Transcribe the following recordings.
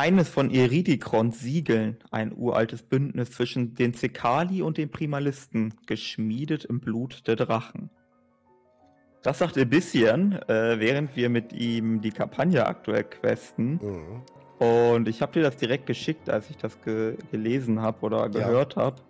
eines von Eridicrons Siegeln, ein uraltes Bündnis zwischen den Zekali und den Primalisten, geschmiedet im Blut der Drachen. Das sagt Abyssian, äh, während wir mit ihm die Kampagne aktuell questen. Mhm. Und ich habe dir das direkt geschickt, als ich das ge gelesen habe oder gehört ja. habe,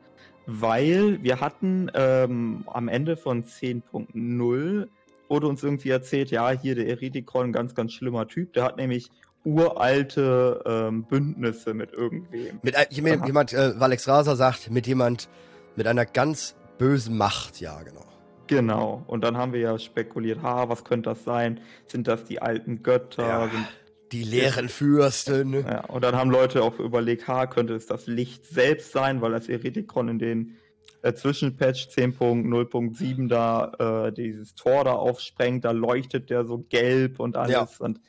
weil wir hatten ähm, am Ende von 10.0 wurde uns irgendwie erzählt, ja, hier der Eridikon, ganz, ganz schlimmer Typ, der hat nämlich uralte ähm, Bündnisse mit irgendwem. Mit äh, jemand, äh, Alex Raser sagt, mit jemand mit einer ganz bösen Macht, ja, genau. Genau. Und dann haben wir ja spekuliert, ha, was könnte das sein? Sind das die alten Götter? Ja, Sind die leeren Fürsten. Ja, und dann haben Leute auch überlegt, ha, könnte es das Licht selbst sein, weil das Eretikon in den äh, Zwischenpatch 10.0.7 da äh, dieses Tor da aufsprengt, da leuchtet der so gelb und alles. Ja. Und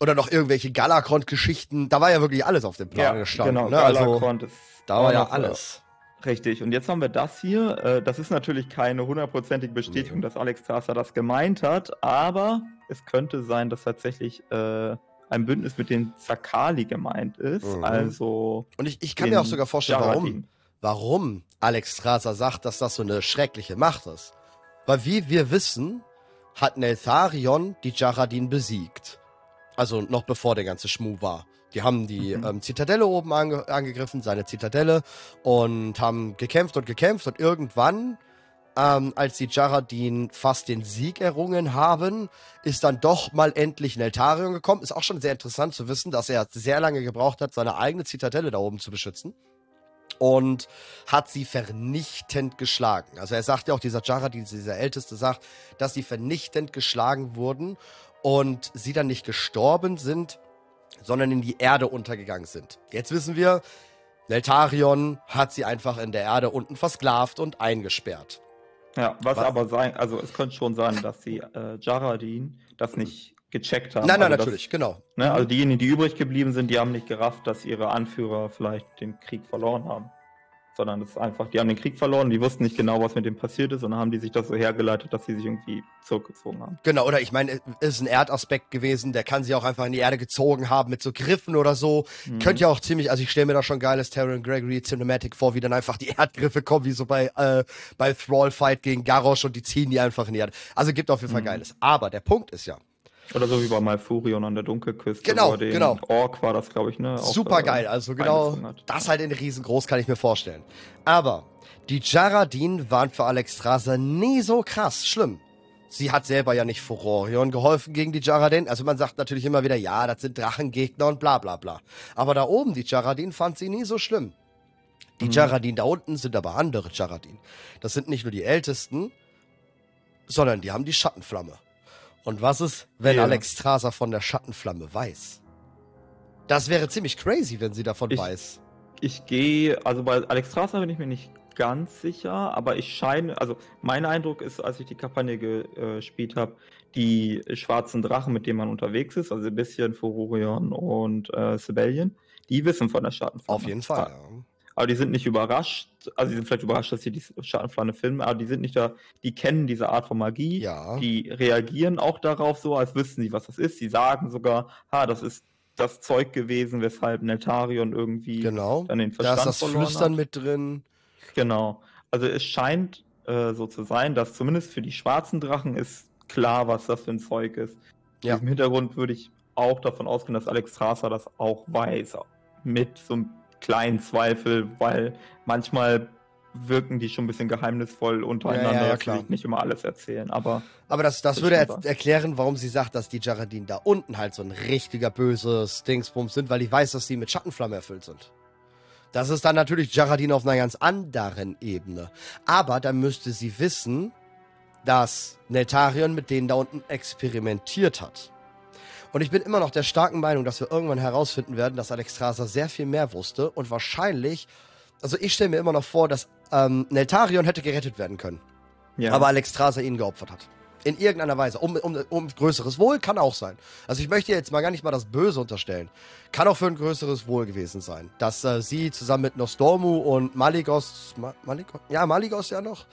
oder noch irgendwelche Galakrond-Geschichten. Da war ja wirklich alles auf dem Plan ja, gestanden. Genau, ne? also, da war ja alles. Richtig. Und jetzt haben wir das hier. Äh, das ist natürlich keine hundertprozentige Bestätigung, mhm. dass Alex Strasser das gemeint hat, aber es könnte sein, dass tatsächlich äh, ein Bündnis mit den Zakali gemeint ist. Mhm. Also. Und ich, ich kann mir auch sogar vorstellen, warum, warum Alex Strasser sagt, dass das so eine schreckliche Macht ist. Weil wie wir wissen, hat Neltharion die Jaradin besiegt. Also noch bevor der ganze Schmuh war. Die haben die mhm. ähm, Zitadelle oben ange angegriffen, seine Zitadelle, und haben gekämpft und gekämpft und irgendwann, ähm, als die Jaradin fast den Sieg errungen haben, ist dann doch mal endlich Neltarion gekommen. Ist auch schon sehr interessant zu wissen, dass er sehr lange gebraucht hat, seine eigene Zitadelle da oben zu beschützen. Und hat sie vernichtend geschlagen. Also er sagt ja auch, dieser Jaradin, dieser Älteste, sagt, dass sie vernichtend geschlagen wurden und sie dann nicht gestorben sind, sondern in die Erde untergegangen sind. Jetzt wissen wir, Neltarion hat sie einfach in der Erde unten versklavt und eingesperrt. Ja, was, was? aber sein, also es könnte schon sein, dass die äh, Jaradin das nicht gecheckt haben. Nein, nein, also natürlich, das, genau. Ne, also diejenigen, die übrig geblieben sind, die haben nicht gerafft, dass ihre Anführer vielleicht den Krieg verloren haben sondern es ist einfach, die haben den Krieg verloren, die wussten nicht genau, was mit dem passiert ist und dann haben die sich das so hergeleitet, dass sie sich irgendwie zurückgezogen haben. Genau, oder ich meine, es ist ein Erdaspekt gewesen, der kann sie auch einfach in die Erde gezogen haben mit so Griffen oder so. Mhm. Könnte ja auch ziemlich, also ich stelle mir da schon geiles Terran Gregory Cinematic vor, wie dann einfach die Erdgriffe kommen, wie so bei, äh, bei Thrall Fight gegen Garrosh und die ziehen die einfach in die Erde. Also gibt auf jeden Fall mhm. geiles. Aber der Punkt ist ja, oder so wie bei Malfurion an der Dunkelküste. Genau, den genau. Ork war das, glaube ich, ne? Super geil, also genau. Das halt in riesengroß, kann ich mir vorstellen. Aber die Jaradin waren für Alexstrasza nie so krass schlimm. Sie hat selber ja nicht Furorion geholfen gegen die Jaradin. Also man sagt natürlich immer wieder, ja, das sind Drachengegner und bla bla bla. Aber da oben, die Jaradin fand sie nie so schlimm. Die mhm. Jaradin da unten sind aber andere Jaradin. Das sind nicht nur die Ältesten, sondern die haben die Schattenflamme. Und was ist, wenn ja. Alex Strasser von der Schattenflamme weiß? Das wäre ziemlich crazy, wenn sie davon ich, weiß. Ich gehe, also bei Alex Strasser bin ich mir nicht ganz sicher, aber ich scheine, also mein Eindruck ist, als ich die Kampagne gespielt habe, die schwarzen Drachen, mit denen man unterwegs ist, also ein bisschen Furorion und äh, Sibelian, die wissen von der Schattenflamme. Auf jeden Fall, ja aber die sind nicht überrascht. Also, die sind vielleicht überrascht, dass sie die Schattenflamme filmen, aber die sind nicht da, die kennen diese Art von Magie. Ja. Die reagieren auch darauf so, als wüssten sie, was das ist. Sie sagen sogar, ha, das ist das Zeug gewesen, weshalb Neltarion irgendwie genau. dann den Verstand da ist das Flüstern hat. mit drin. Genau. Also es scheint äh, so zu sein, dass zumindest für die schwarzen Drachen ist klar, was das für ein Zeug ist. Ja. Im Hintergrund würde ich auch davon ausgehen, dass Alex Strasser das auch weiß. Mit so einem kleinen Zweifel, weil manchmal wirken die schon ein bisschen geheimnisvoll untereinander, ja, ja, ja, klar. nicht immer alles erzählen. Aber, aber das, das würde er erklären, warum sie sagt, dass die Jaradin da unten halt so ein richtiger böses Dingsbums sind, weil ich weiß, dass sie mit Schattenflamme erfüllt sind. Das ist dann natürlich Jaradin auf einer ganz anderen Ebene. Aber dann müsste sie wissen, dass Neltarion mit denen da unten experimentiert hat. Und ich bin immer noch der starken Meinung, dass wir irgendwann herausfinden werden, dass Alex Strasser sehr viel mehr wusste und wahrscheinlich, also ich stelle mir immer noch vor, dass ähm, Neltarion hätte gerettet werden können. Ja. Aber Alex Strasser ihn geopfert hat. In irgendeiner Weise. Um, um, um größeres Wohl kann auch sein. Also ich möchte jetzt mal gar nicht mal das Böse unterstellen. Kann auch für ein größeres Wohl gewesen sein. Dass äh, sie zusammen mit Nostormu und Maligos, Ma Maligos, ja, Maligos ja noch,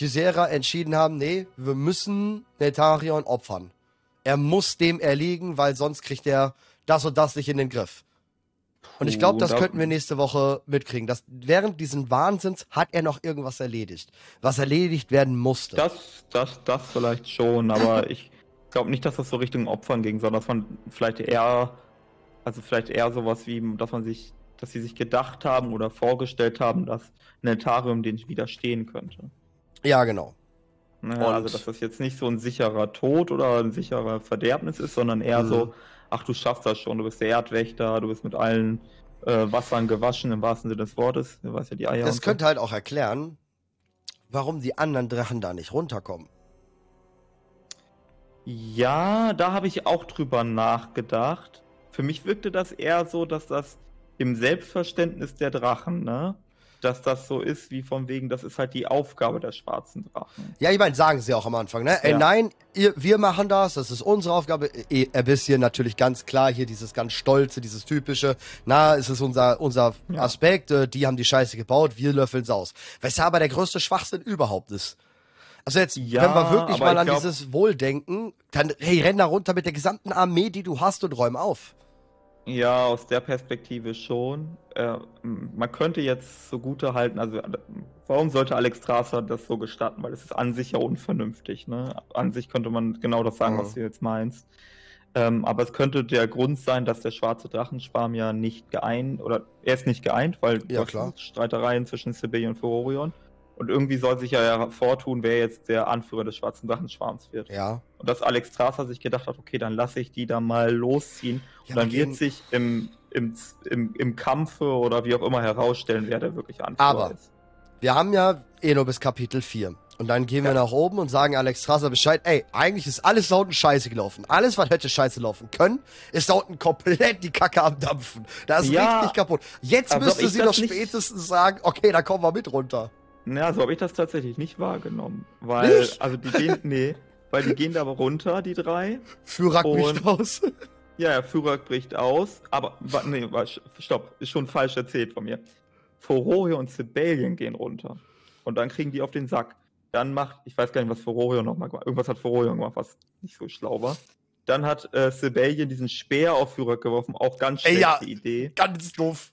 Ysera entschieden haben, nee, wir müssen Neltarion opfern. Er muss dem erliegen, weil sonst kriegt er das und das nicht in den Griff. Und ich glaube, das könnten wir nächste Woche mitkriegen. Dass während diesen Wahnsinns hat er noch irgendwas erledigt, was erledigt werden musste. Das, das, das vielleicht schon, aber ich glaube nicht, dass das so Richtung Opfern ging, sondern dass man vielleicht eher, also vielleicht eher sowas wie, dass man sich, dass sie sich gedacht haben oder vorgestellt haben, dass Netarium den widerstehen könnte. Ja, genau. Naja, also dass das jetzt nicht so ein sicherer Tod oder ein sicherer Verderbnis ist, sondern eher mhm. so, ach du schaffst das schon, du bist der Erdwächter, du bist mit allen äh, Wassern gewaschen im wahrsten Sinne des Wortes. Du weißt ja die Eier. Das könnte so. halt auch erklären, warum die anderen Drachen da nicht runterkommen. Ja, da habe ich auch drüber nachgedacht. Für mich wirkte das eher so, dass das im Selbstverständnis der Drachen, ne? Dass das so ist, wie von wegen, das ist halt die Aufgabe der schwarzen Drachen. Ja, ich meine, sagen sie auch am Anfang, ne? Ja. Ey, nein, ihr, wir machen das, das ist unsere Aufgabe. E, ein bisschen natürlich ganz klar hier dieses ganz stolze, dieses typische, na, es ist unser, unser ja. Aspekt, äh, die haben die Scheiße gebaut, wir löffeln es aus. Weshalb aber der größte Schwachsinn überhaupt ist. Also jetzt, ja, wenn wir wirklich mal an glaub... dieses Wohldenken, dann hey, renn da runter mit der gesamten Armee, die du hast und räum auf. Ja, aus der Perspektive schon. Äh, man könnte jetzt so gute halten, also warum sollte Alex Strasser das so gestatten? Weil es ist an sich ja unvernünftig. Ne? An sich könnte man genau das sagen, mhm. was du jetzt meinst. Ähm, aber es könnte der Grund sein, dass der schwarze Drachenschwarm ja nicht geeint, oder er ist nicht geeint, weil ja, klar. Streitereien zwischen Sibyl und Furorion. Und irgendwie soll sich ja hervortun, wer jetzt der Anführer des schwarzen Drachenschwarms wird. Ja. Und dass Alex Strasser sich gedacht hat, okay, dann lasse ich die da mal losziehen. Ja, und dann wird sich im, im, im, im Kampfe oder wie auch immer herausstellen, wer der wirklich Anführer Aber ist. Wir haben ja eh nur bis Kapitel 4. Und dann gehen wir nach oben und sagen Alex Strasser Bescheid, ey, eigentlich ist alles da unten scheiße gelaufen. Alles, was hätte scheiße laufen können, ist da unten komplett die Kacke am Dampfen. Da ist ja, richtig kaputt. Jetzt müsste sie doch spätestens sagen, okay, da kommen wir mit runter. Ja, so habe ich das tatsächlich nicht wahrgenommen. Weil, nicht? also die gehen, nee, weil die gehen da aber runter, die drei. Führer bricht aus. Ja, ja, Führer bricht aus, aber, nee, stopp, ist schon falsch erzählt von mir. Fororio und Sibelian gehen runter. Und dann kriegen die auf den Sack. Dann macht, ich weiß gar nicht, was Fororio nochmal gemacht Irgendwas hat Fororio gemacht, was nicht so schlau war. Dann hat äh, Sibelian diesen Speer auf Führer geworfen, auch ganz schlechte Ey, ja, Idee. Ganz doof.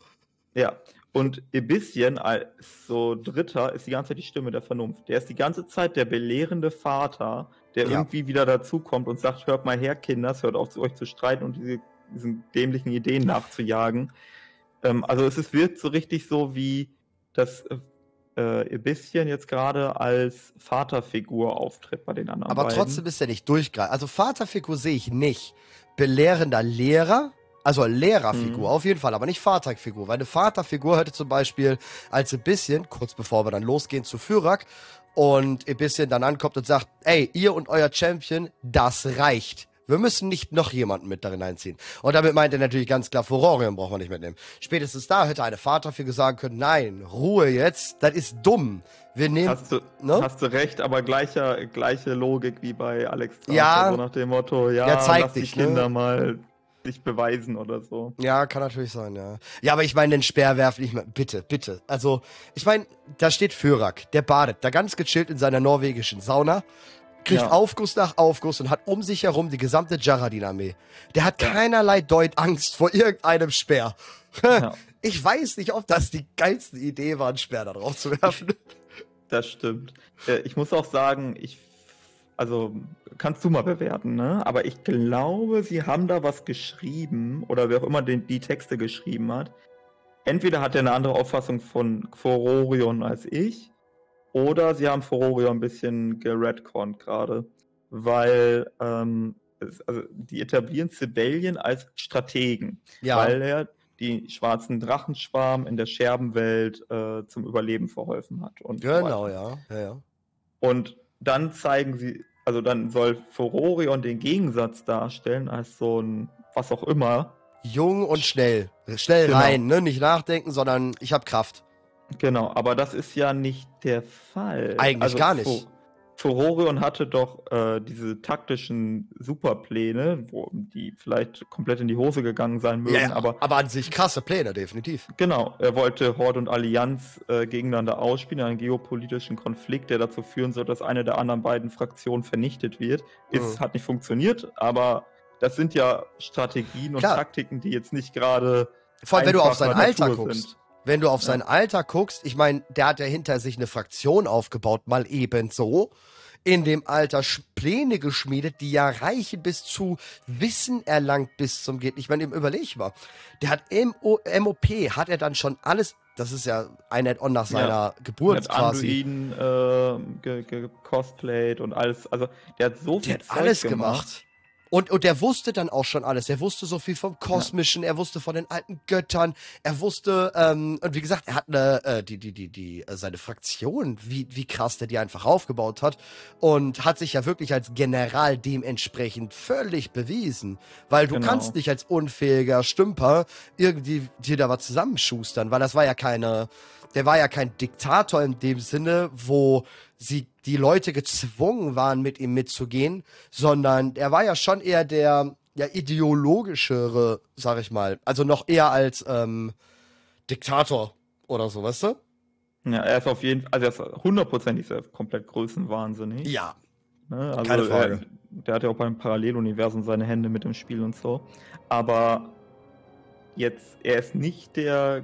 Ja, und Ebissien als so Dritter ist die ganze Zeit die Stimme der Vernunft. Der ist die ganze Zeit der belehrende Vater, der ja. irgendwie wieder dazukommt und sagt, hört mal her, Kinders, hört auf, zu euch zu streiten und diese, diesen dämlichen Ideen nachzujagen. Ähm, also es ist, wirkt so richtig so, wie das äh, Ebissien jetzt gerade als Vaterfigur auftritt bei den anderen Aber beiden. trotzdem ist er nicht durchgreifend. Also Vaterfigur sehe ich nicht. Belehrender Lehrer also Lehrerfigur, mhm. auf jeden Fall, aber nicht Vaterfigur. Weil eine Vaterfigur hätte zum Beispiel als ein bisschen, kurz bevor wir dann losgehen zu Fyrak, und ein bisschen dann ankommt und sagt, ey, ihr und euer Champion, das reicht. Wir müssen nicht noch jemanden mit darin einziehen. Und damit meint er natürlich ganz klar, Furorion braucht man nicht mitnehmen. Spätestens da hätte eine Vaterfigur sagen können, nein, Ruhe jetzt, das ist dumm. Wir nehmen. Hast du, ne? hast du recht, aber gleicher, gleiche Logik wie bei Alex Ja. Also nach dem Motto, ja, der zeigt lass dich, die Kinder ne? mal sich beweisen oder so. Ja, kann natürlich sein, ja. Ja, aber ich meine, den Speer werfen nicht mehr. Bitte, bitte. Also, ich meine, da steht Förak, der badet da ganz gechillt in seiner norwegischen Sauna, kriegt ja. Aufguss nach Aufguss und hat um sich herum die gesamte Jaradin-Armee. Der hat ja. keinerlei Deut Angst vor irgendeinem Speer. Ja. Ich weiß nicht, ob das die geilste Idee war, einen Speer da drauf zu werfen. Das stimmt. Äh, ich muss auch sagen, ich also kannst du mal bewerten, ne? Aber ich glaube, sie haben da was geschrieben oder wer auch immer den, die Texte geschrieben hat. Entweder hat er eine andere Auffassung von Fororion als ich, oder sie haben Fororion ein bisschen geredconnt gerade, weil ähm, es, also die etablieren Sibelian als Strategen, ja. weil er die schwarzen Drachenschwarm in der Scherbenwelt äh, zum Überleben verholfen hat. Und genau, so ja. ja, ja. Und dann zeigen sie also dann soll Furorion den Gegensatz darstellen als so ein, was auch immer. Jung und schnell. Schnell genau. rein, ne? Nicht nachdenken, sondern ich habe Kraft. Genau, aber das ist ja nicht der Fall. Eigentlich also, gar nicht. Furorion hatte doch äh, diese taktischen Superpläne, wo die vielleicht komplett in die Hose gegangen sein mögen, ja, aber. Aber an sich krasse Pläne, definitiv. Genau, er wollte Horde und Allianz äh, gegeneinander ausspielen, einen geopolitischen Konflikt, der dazu führen soll, dass eine der anderen beiden Fraktionen vernichtet wird. Ist, mhm. Hat nicht funktioniert, aber das sind ja Strategien und Klar. Taktiken, die jetzt nicht gerade Vor allem, wenn du auf sein Alter guckst. Sind. Wenn du auf ja. sein Alter guckst, ich meine, der hat ja hinter sich eine Fraktion aufgebaut, mal eben so in dem Alter Pläne geschmiedet, die ja reichen bis zu Wissen erlangt bis zum geht. Ich meine, überleg mal, der hat MO, MOP, hat er dann schon alles, das ist ja ein Add-on nach seiner ja, Geburt der hat quasi. Anduin äh, gecosplayt und alles, also der hat so viel der hat Zeug alles gemacht. gemacht. Und, und der wusste dann auch schon alles. Er wusste so viel vom Kosmischen, ja. er wusste von den alten Göttern, er wusste, ähm, und wie gesagt, er hat eine, äh, die, die, die, die, äh, seine Fraktion, wie, wie krass der die einfach aufgebaut hat und hat sich ja wirklich als General dementsprechend völlig bewiesen. Weil du genau. kannst nicht als unfähiger Stümper irgendwie dir da was zusammenschustern, weil das war ja keine, der war ja kein Diktator in dem Sinne, wo sie die Leute gezwungen waren, mit ihm mitzugehen, sondern er war ja schon eher der ja ideologischere, sag ich mal, also noch eher als ähm, Diktator oder so, weißt du? Ja, er ist auf jeden Fall, also er ist hundertprozentig komplett größenwahnsinnig. Ja. Ne? Also Keine Frage. Er, der hat ja auch beim Paralleluniversum seine Hände mit dem Spiel und so. Aber jetzt, er ist nicht der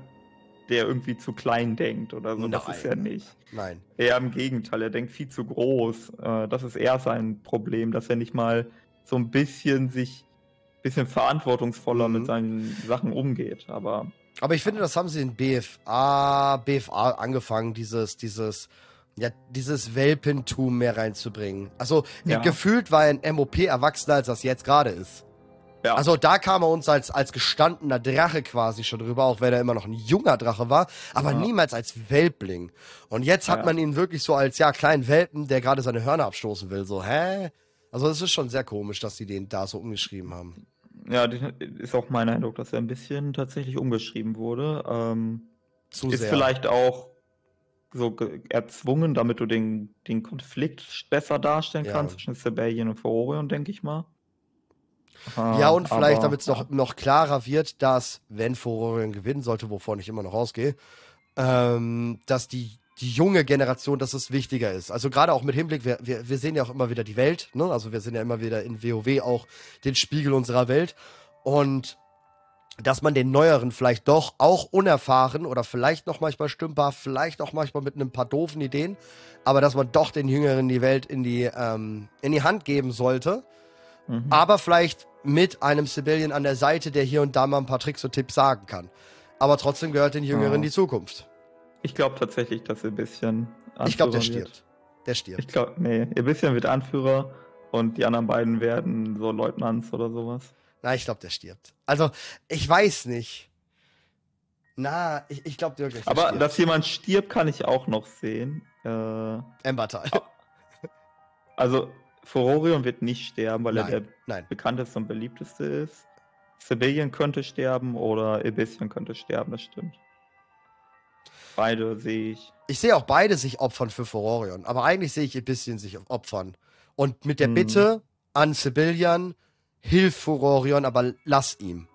der irgendwie zu klein denkt oder so. Nein. Das ist er nicht. Nein. Eher im Gegenteil, er denkt viel zu groß. Äh, das ist eher sein Problem, dass er nicht mal so ein bisschen sich, bisschen verantwortungsvoller mhm. mit seinen Sachen umgeht. Aber. Aber ich finde, das haben sie in BFA, BFA angefangen, dieses, dieses, ja, dieses Welpentum mehr reinzubringen. Also, ja. gefühlt war ein MOP erwachsener, als das jetzt gerade ist. Ja. Also da kam er uns als, als gestandener Drache quasi schon drüber, auch wenn er immer noch ein junger Drache war, aber ja. niemals als Welpling. Und jetzt hat ja. man ihn wirklich so als, ja, kleinen Welpen, der gerade seine Hörner abstoßen will. So, hä? Also es ist schon sehr komisch, dass sie den da so umgeschrieben haben. Ja, ist auch mein Eindruck, dass er ein bisschen tatsächlich umgeschrieben wurde. Ähm, Zu ist sehr. vielleicht auch so erzwungen, damit du den, den Konflikt besser darstellen kannst zwischen Sibelian und Forion, denke ich mal. Ah, ja, und vielleicht, damit es noch, noch klarer wird, dass, wenn Furorion gewinnen sollte, wovon ich immer noch ausgehe, ähm, dass die, die junge Generation, dass es wichtiger ist. Also gerade auch mit Hinblick, wir, wir, wir sehen ja auch immer wieder die Welt, ne? Also wir sehen ja immer wieder in WoW auch den Spiegel unserer Welt. Und dass man den Neueren vielleicht doch auch unerfahren oder vielleicht noch manchmal stümper, vielleicht auch manchmal mit ein paar doofen Ideen, aber dass man doch den Jüngeren die Welt in die, ähm, in die Hand geben sollte. Mhm. Aber vielleicht mit einem Civilian an der Seite, der hier und da mal ein paar Tricks und Tipps sagen kann. Aber trotzdem gehört den Jüngeren ja. die Zukunft. Ich glaube tatsächlich, dass er ein bisschen. Anführer ich glaube, der stirbt. Wird. Der stirbt. Ich glaube, nee, ein bisschen wird Anführer und die anderen beiden werden so Leutnants oder sowas. Na, ich glaube, der stirbt. Also, ich weiß nicht. Na, ich, ich glaube wirklich. Aber stirbt. dass jemand stirbt, kann ich auch noch sehen. Äh, Embertal. Also, Furorion wird nicht sterben, weil nein, er der nein. bekannteste und beliebteste ist. Sibelian könnte sterben oder Ebissian könnte sterben, das stimmt. Beide sehe ich. Ich sehe auch beide sich opfern für Furorion, aber eigentlich sehe ich Ebissian sich opfern. Und mit der hm. Bitte an Sibelian, hilf Furorion, aber lass ihm.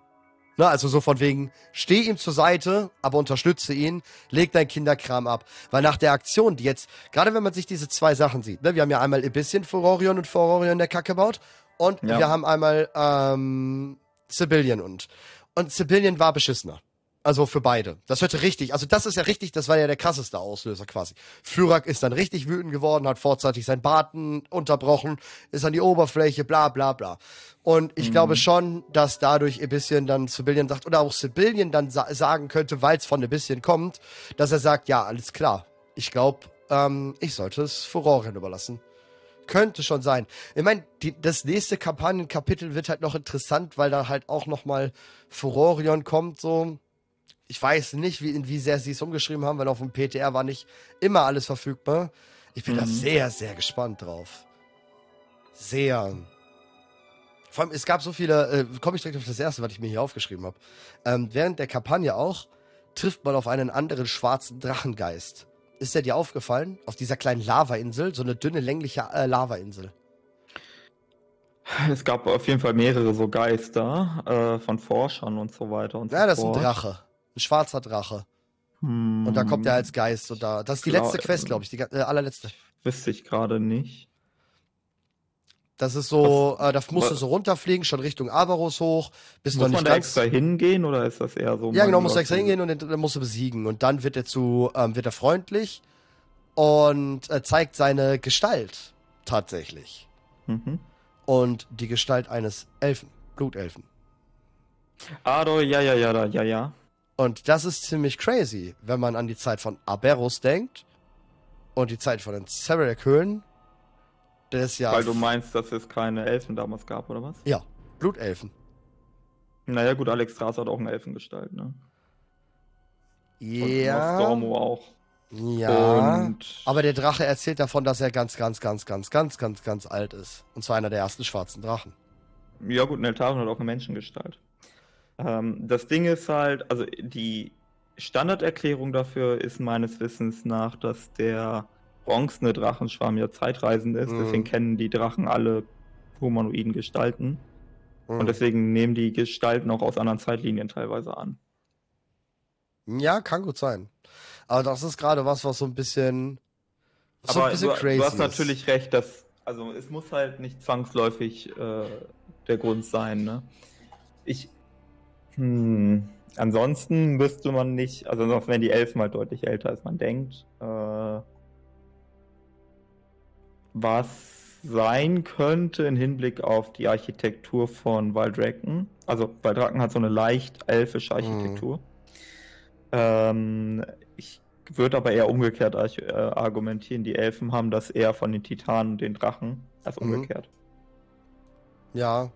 Ne, also so von wegen, steh ihm zur Seite, aber unterstütze ihn, leg dein Kinderkram ab. Weil nach der Aktion, die jetzt, gerade wenn man sich diese zwei Sachen sieht, ne, wir haben ja einmal Ibissien Furorion und Furorion der Kacke baut und ja. wir haben einmal ähm, Sibylian und. Und Sibylian war beschissener. Also für beide. Das hörte richtig. Also das ist ja richtig, das war ja der krasseste Auslöser quasi. Fyrak ist dann richtig wütend geworden, hat vorzeitig sein Baten unterbrochen, ist an die Oberfläche, bla bla bla. Und ich mhm. glaube schon, dass dadurch ein bisschen dann Sibylian sagt, oder auch Sibylian dann sa sagen könnte, weil es von ein bisschen kommt, dass er sagt, ja, alles klar. Ich glaube, ähm, ich sollte es Furorien überlassen. Könnte schon sein. Ich meine, das nächste Kampagnenkapitel wird halt noch interessant, weil da halt auch noch mal Furorion kommt, so ich weiß nicht, wie, wie sehr sie es umgeschrieben haben, weil auf dem PTR war nicht immer alles verfügbar. Ich bin mhm. da sehr, sehr gespannt drauf. Sehr. Vor allem, es gab so viele, äh, komme ich direkt auf das erste, was ich mir hier aufgeschrieben habe. Ähm, während der Kampagne auch trifft man auf einen anderen schwarzen Drachengeist. Ist der dir aufgefallen? Auf dieser kleinen Lavainsel, so eine dünne, längliche äh, Lavainsel. Es gab auf jeden Fall mehrere so Geister äh, von Forschern und so weiter und so Ja, das ist ein Drache. Ein schwarzer Drache. Hm. Und da kommt er als Geist. Und da, das ist die letzte Quest, glaube ich. Die äh, allerletzte. Wüsste ich gerade nicht. Das ist so, was, äh, da musst was, du so runterfliegen, schon Richtung Aberus hoch. Bis muss man da extra hingehen oder ist das eher so? Ja, genau, musst du extra hingehen und dann, dann musst du besiegen. Und dann wird er zu, ähm, wird er freundlich und äh, zeigt seine Gestalt tatsächlich. Mhm. Und die Gestalt eines Elfen, Blutelfen. Ah, do, ja, ja, ja, ja, ja. Und das ist ziemlich crazy, wenn man an die Zeit von Aberus denkt und die Zeit von den Severic-Höhlen das ja. Weil du meinst, dass es keine Elfen damals gab, oder was? Ja, Blutelfen. Naja, gut, Alex Straß hat auch eine Elfengestalt, ne? Ja. Und Stormo auch. Ja. Und aber der Drache erzählt davon, dass er ganz, ganz, ganz, ganz, ganz, ganz, ganz alt ist. Und zwar einer der ersten schwarzen Drachen. Ja, gut, Neltaren hat auch eine Menschengestalt. Ähm, das Ding ist halt, also die Standarderklärung dafür ist meines Wissens nach, dass der bronzene Drachenschwarm ja zeitreisend ist. Mhm. Deswegen kennen die Drachen alle humanoiden Gestalten. Mhm. Und deswegen nehmen die Gestalten auch aus anderen Zeitlinien teilweise an. Ja, kann gut sein. Aber das ist gerade was, was so ein bisschen, so Aber ein bisschen du, crazy du hast ist. natürlich recht, dass, also es muss halt nicht zwangsläufig äh, der Grund sein, ne? Ich, hm, ansonsten müsste man nicht, also noch wenn die Elfen mal deutlich älter als man denkt, äh, was sein könnte im Hinblick auf die Architektur von Valdraken. Also Valdraken hat so eine leicht elfische Architektur. Mhm. Ähm, ich würde aber eher umgekehrt äh, argumentieren. Die Elfen haben das eher von den Titanen und den Drachen als mhm. umgekehrt. Ja.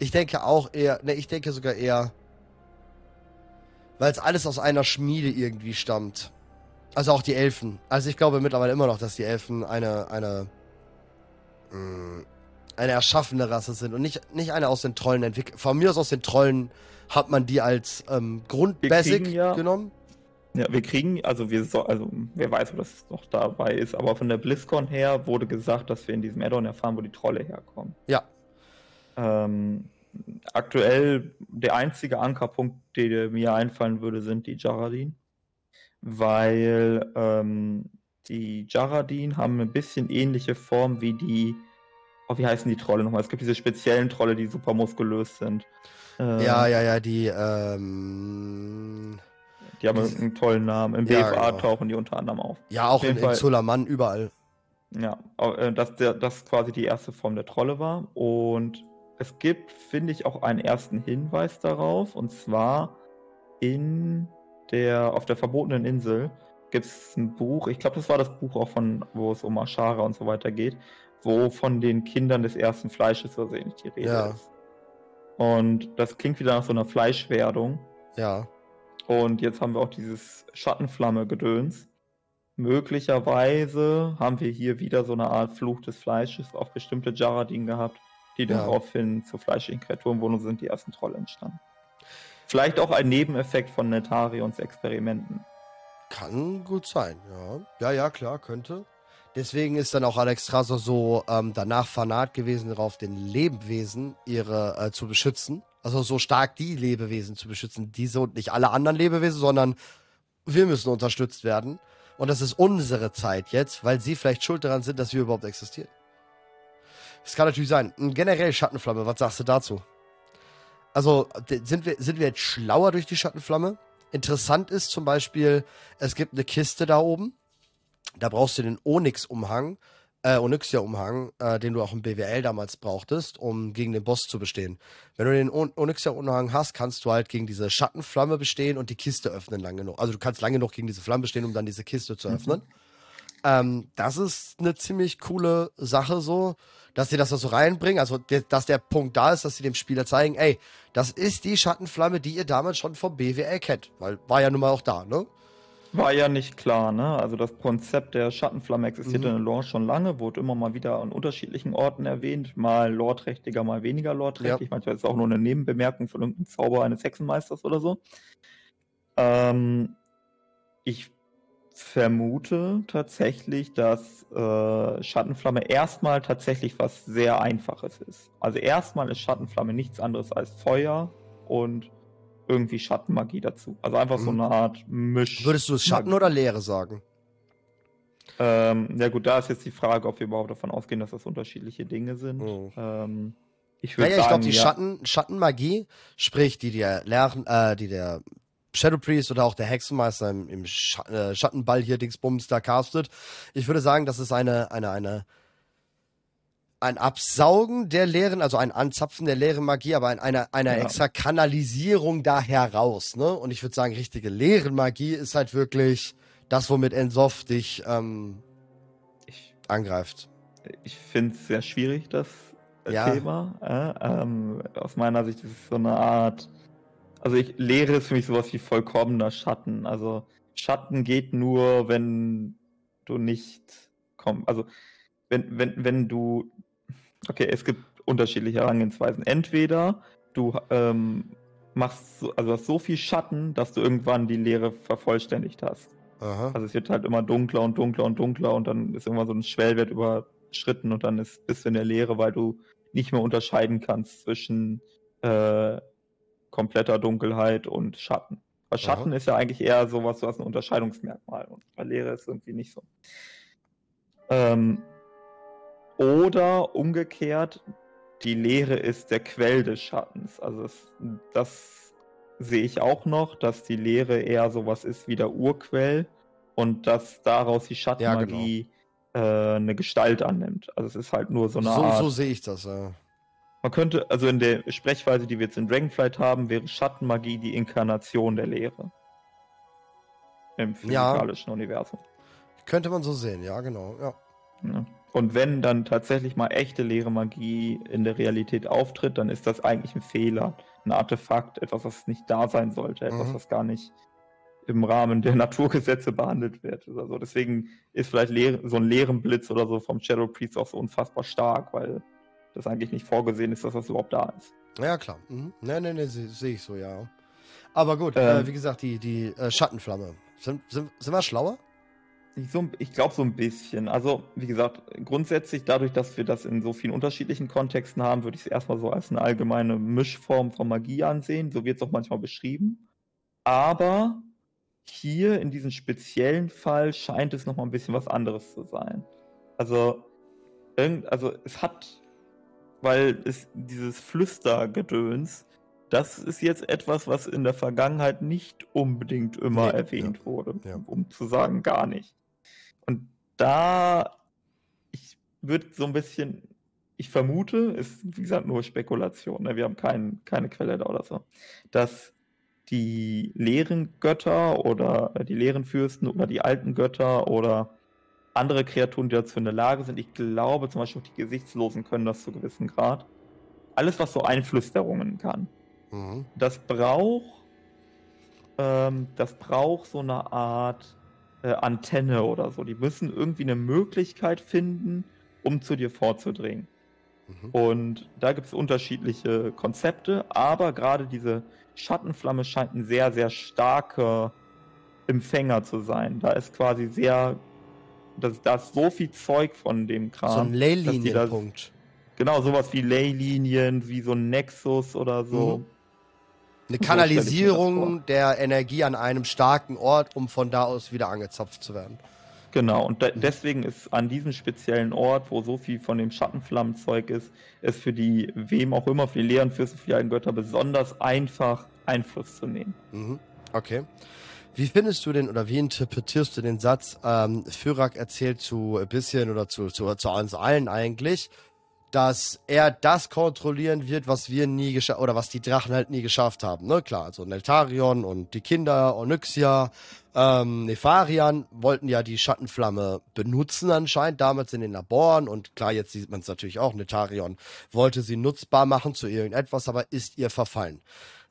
Ich denke auch eher, ne, ich denke sogar eher, weil es alles aus einer Schmiede irgendwie stammt. Also auch die Elfen. Also ich glaube mittlerweile immer noch, dass die Elfen eine, eine, mh, mm, eine erschaffene Rasse sind und nicht, nicht eine aus den Trollen entwickelt. Von mir aus aus den Trollen hat man die als ähm, Grundbasic ja, genommen. Ja, wir kriegen, also wir so, also wer weiß, ob das noch dabei ist, aber von der BlizzCon her wurde gesagt, dass wir in diesem Addon erfahren, wo die Trolle herkommen. Ja. Ähm, aktuell der einzige Ankerpunkt, der mir einfallen würde, sind die Jaradin weil ähm, die Jaradin haben ein bisschen ähnliche Form wie die, oh, wie heißen die Trolle nochmal? Es gibt diese speziellen Trolle, die super muskulös sind. Äh, ja, ja, ja, die, ähm, Die haben einen tollen Namen. Im ja, BFA genau. tauchen die unter anderem auf. Ja, auch in, in Sulaman überall. Ja, äh, dass der, das quasi die erste Form der Trolle war. Und es gibt, finde ich, auch einen ersten Hinweis darauf. Und zwar in der, auf der verbotenen Insel gibt es ein Buch, ich glaube, das war das Buch auch von, wo es um Ashara und so weiter geht, wo von den Kindern des ersten Fleisches so ähnlich die Rede ja. ist. Und das klingt wieder nach so einer Fleischwerdung. Ja. Und jetzt haben wir auch dieses Schattenflamme-Gedöns. Möglicherweise haben wir hier wieder so eine Art Fluch des Fleisches auf bestimmte Jaradin gehabt, die ja. daraufhin zu fleischigen Kreaturen wurden sind die ersten Trolle entstanden. Vielleicht auch ein Nebeneffekt von Netarions Experimenten. Kann gut sein, ja. Ja, ja, klar, könnte. Deswegen ist dann auch Alexstrasza so ähm, danach fanat gewesen darauf, den Lebewesen ihre äh, zu beschützen. Also so stark die Lebewesen zu beschützen. Diese und nicht alle anderen Lebewesen, sondern wir müssen unterstützt werden. Und das ist unsere Zeit jetzt, weil sie vielleicht schuld daran sind, dass wir überhaupt existieren. Das kann natürlich sein. Generell Schattenflamme, was sagst du dazu? Also sind wir, sind wir jetzt schlauer durch die Schattenflamme? Interessant ist zum Beispiel, es gibt eine Kiste da oben. Da brauchst du den Onyx-Umhang, äh, Onyxia-Umhang, äh, den du auch im BWL damals brauchtest, um gegen den Boss zu bestehen. Wenn du den Onyxia-Umhang hast, kannst du halt gegen diese Schattenflamme bestehen und die Kiste öffnen lange genug. Also du kannst lange genug gegen diese Flamme bestehen, um dann diese Kiste zu öffnen. Mhm. Ähm, das ist eine ziemlich coole Sache so dass sie das so reinbringen, also dass der Punkt da ist, dass sie dem Spieler zeigen, ey, das ist die Schattenflamme, die ihr damals schon vom BWL kennt, weil war ja nun mal auch da, ne? War ja nicht klar, ne? Also das Konzept der Schattenflamme existiert mhm. in Lore schon lange, wurde immer mal wieder an unterschiedlichen Orten erwähnt, mal lorträchtiger, mal weniger lorträchtig, ja. manchmal ist es auch nur eine Nebenbemerkung von irgendeinem Zauber eines Hexenmeisters oder so. Ähm, ich vermute tatsächlich, dass äh, Schattenflamme erstmal tatsächlich was sehr Einfaches ist. Also erstmal ist Schattenflamme nichts anderes als Feuer und irgendwie Schattenmagie dazu. Also einfach mhm. so eine Art Misch. Würdest du es Schatten oder Leere sagen? Ähm, ja gut, da ist jetzt die Frage, ob wir überhaupt davon ausgehen, dass das unterschiedliche Dinge sind. Oh. Ähm, ich würde naja, ich glaube, die ja. Schatten, Schattenmagie, sprich, die der Lehren, äh, die der Shadow Priest oder auch der Hexenmeister im, im Sch äh, Schattenball hier Dingsbums da castet. Ich würde sagen, das ist eine, eine, eine, ein Absaugen der Lehren, also ein Anzapfen der leeren Magie, aber eine, eine ja. extra Kanalisierung da heraus, ne? Und ich würde sagen, richtige leeren Magie ist halt wirklich das, womit Ensoff dich ähm, ich, angreift. Ich finde es sehr schwierig, das ja. Thema. Äh, ähm, aus meiner Sicht ist es so eine Art also ich Lehre ist für mich sowas wie vollkommener Schatten. Also Schatten geht nur, wenn du nicht kommst. Also wenn, wenn, wenn du. Okay, es gibt unterschiedliche Herangehensweisen. Entweder du ähm, machst so, also hast so viel Schatten, dass du irgendwann die Lehre vervollständigt hast. Aha. Also es wird halt immer dunkler und dunkler und dunkler und dann ist irgendwann so ein Schwellwert überschritten und dann ist, bist du in der Lehre, weil du nicht mehr unterscheiden kannst zwischen äh, kompletter Dunkelheit und Schatten. Weil Schatten Aha. ist ja eigentlich eher sowas, du hast ein Unterscheidungsmerkmal und bei Leere ist irgendwie nicht so. Ähm, oder umgekehrt, die Leere ist der Quell des Schattens. Also es, das sehe ich auch noch, dass die Leere eher sowas ist wie der Urquell und dass daraus die Schattenmagie ja, genau. äh, eine Gestalt annimmt. Also es ist halt nur so eine so, Art. So sehe ich das, ja. Man könnte, also in der Sprechweise, die wir jetzt in Dragonflight haben, wäre Schattenmagie die Inkarnation der Lehre. Im physikalischen ja. Universum. Könnte man so sehen, ja, genau, ja. ja. Und wenn dann tatsächlich mal echte leere Magie in der Realität auftritt, dann ist das eigentlich ein Fehler, ein Artefakt, etwas, was nicht da sein sollte, etwas, mhm. was gar nicht im Rahmen der Naturgesetze behandelt wird. Also deswegen ist vielleicht so ein leeren Blitz oder so vom Shadow Priest auch so unfassbar stark, weil das eigentlich nicht vorgesehen ist, dass das überhaupt da ist. Ja, klar. Mhm. Nee, nee, nee, sehe seh ich so, ja. Aber gut, äh, ähm, äh, wie gesagt, die, die äh, Schattenflamme. Sind, sind, sind wir schlauer? Ich, so, ich glaube so ein bisschen. Also, wie gesagt, grundsätzlich, dadurch, dass wir das in so vielen unterschiedlichen Kontexten haben, würde ich es erstmal so als eine allgemeine Mischform von Magie ansehen. So wird es auch manchmal beschrieben. Aber hier in diesem speziellen Fall scheint es nochmal ein bisschen was anderes zu sein. Also, also es hat weil es dieses Flüstergedöns, das ist jetzt etwas, was in der Vergangenheit nicht unbedingt immer nee, erwähnt ja. wurde, ja. um zu sagen gar nicht. Und da, ich würde so ein bisschen, ich vermute, ist wie gesagt nur Spekulation, ne? wir haben kein, keine Quelle da oder so, dass die leeren Götter oder die leeren Fürsten oder die alten Götter oder andere Kreaturen, die dazu in der Lage sind. Ich glaube zum Beispiel auch die Gesichtslosen können das zu gewissem Grad. Alles, was so Einflüsterungen kann. Mhm. Das braucht, ähm, das braucht so eine Art äh, Antenne oder so. Die müssen irgendwie eine Möglichkeit finden, um zu dir vorzudringen. Mhm. Und da gibt es unterschiedliche Konzepte, aber gerade diese Schattenflamme scheint ein sehr, sehr starker Empfänger zu sein. Da ist quasi sehr das, da ist so viel Zeug von dem Kram. So ein Leylinienpunkt. Genau, sowas wie Leylinien, wie so ein Nexus oder so. Mhm. Eine Kanalisierung der Energie an einem starken Ort, um von da aus wieder angezapft zu werden. Genau, und de deswegen ist an diesem speziellen Ort, wo so viel von dem Schattenflammenzeug ist, es für die, wem auch immer, für die leeren Fürsten, für die Götter besonders einfach, Einfluss zu nehmen. Mhm. Okay. Wie findest du den oder wie interpretierst du den Satz, ähm, Fyrak erzählt zu ein bisschen oder zu, zu, zu uns allen eigentlich, dass er das kontrollieren wird, was wir nie geschafft oder was die Drachen halt nie geschafft haben. Ne, klar, also Neltarion und die Kinder, Onyxia, ähm, Nefarian wollten ja die Schattenflamme benutzen anscheinend, damals in den Laboren und klar, jetzt sieht man es natürlich auch, Netarion wollte sie nutzbar machen zu irgendetwas, aber ist ihr verfallen.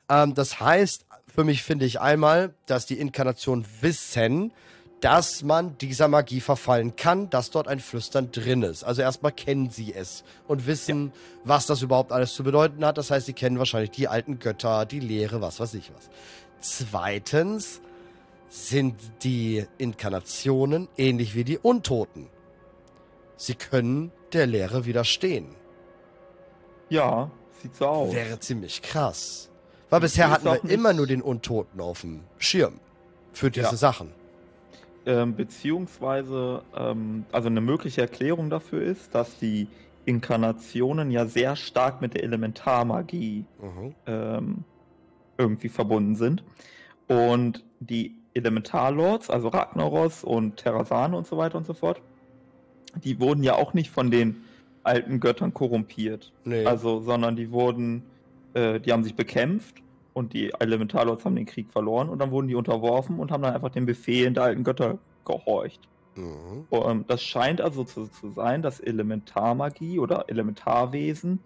Ähm, das heißt, für mich finde ich einmal, dass die Inkarnation wissen, dass man dieser Magie verfallen kann, dass dort ein Flüstern drin ist. Also erstmal kennen sie es und wissen, ja. was das überhaupt alles zu bedeuten hat. Das heißt, sie kennen wahrscheinlich die alten Götter, die Lehre, was weiß ich was. Zweitens sind die Inkarnationen ähnlich wie die Untoten. Sie können der Lehre widerstehen. Ja, sieht so aus. Wäre ziemlich krass. Weil bisher hatten wir immer nur den Untoten auf dem Schirm. Für diese ja. Sachen. Ähm, beziehungsweise, ähm, also eine mögliche Erklärung dafür ist, dass die Inkarnationen ja sehr stark mit der Elementarmagie mhm. ähm, irgendwie verbunden sind. Und die Elementarlords, also Ragnaros und Terrasan und so weiter und so fort, die wurden ja auch nicht von den alten Göttern korrumpiert. Nee. Also, sondern die wurden, äh, die haben sich bekämpft und die Elementarlords haben den Krieg verloren und dann wurden die unterworfen und haben dann einfach den Befehlen der alten Götter gehorcht. Mhm. Und, ähm, das scheint also zu, zu, sein, dass Elementarmagie oder Elementarwesen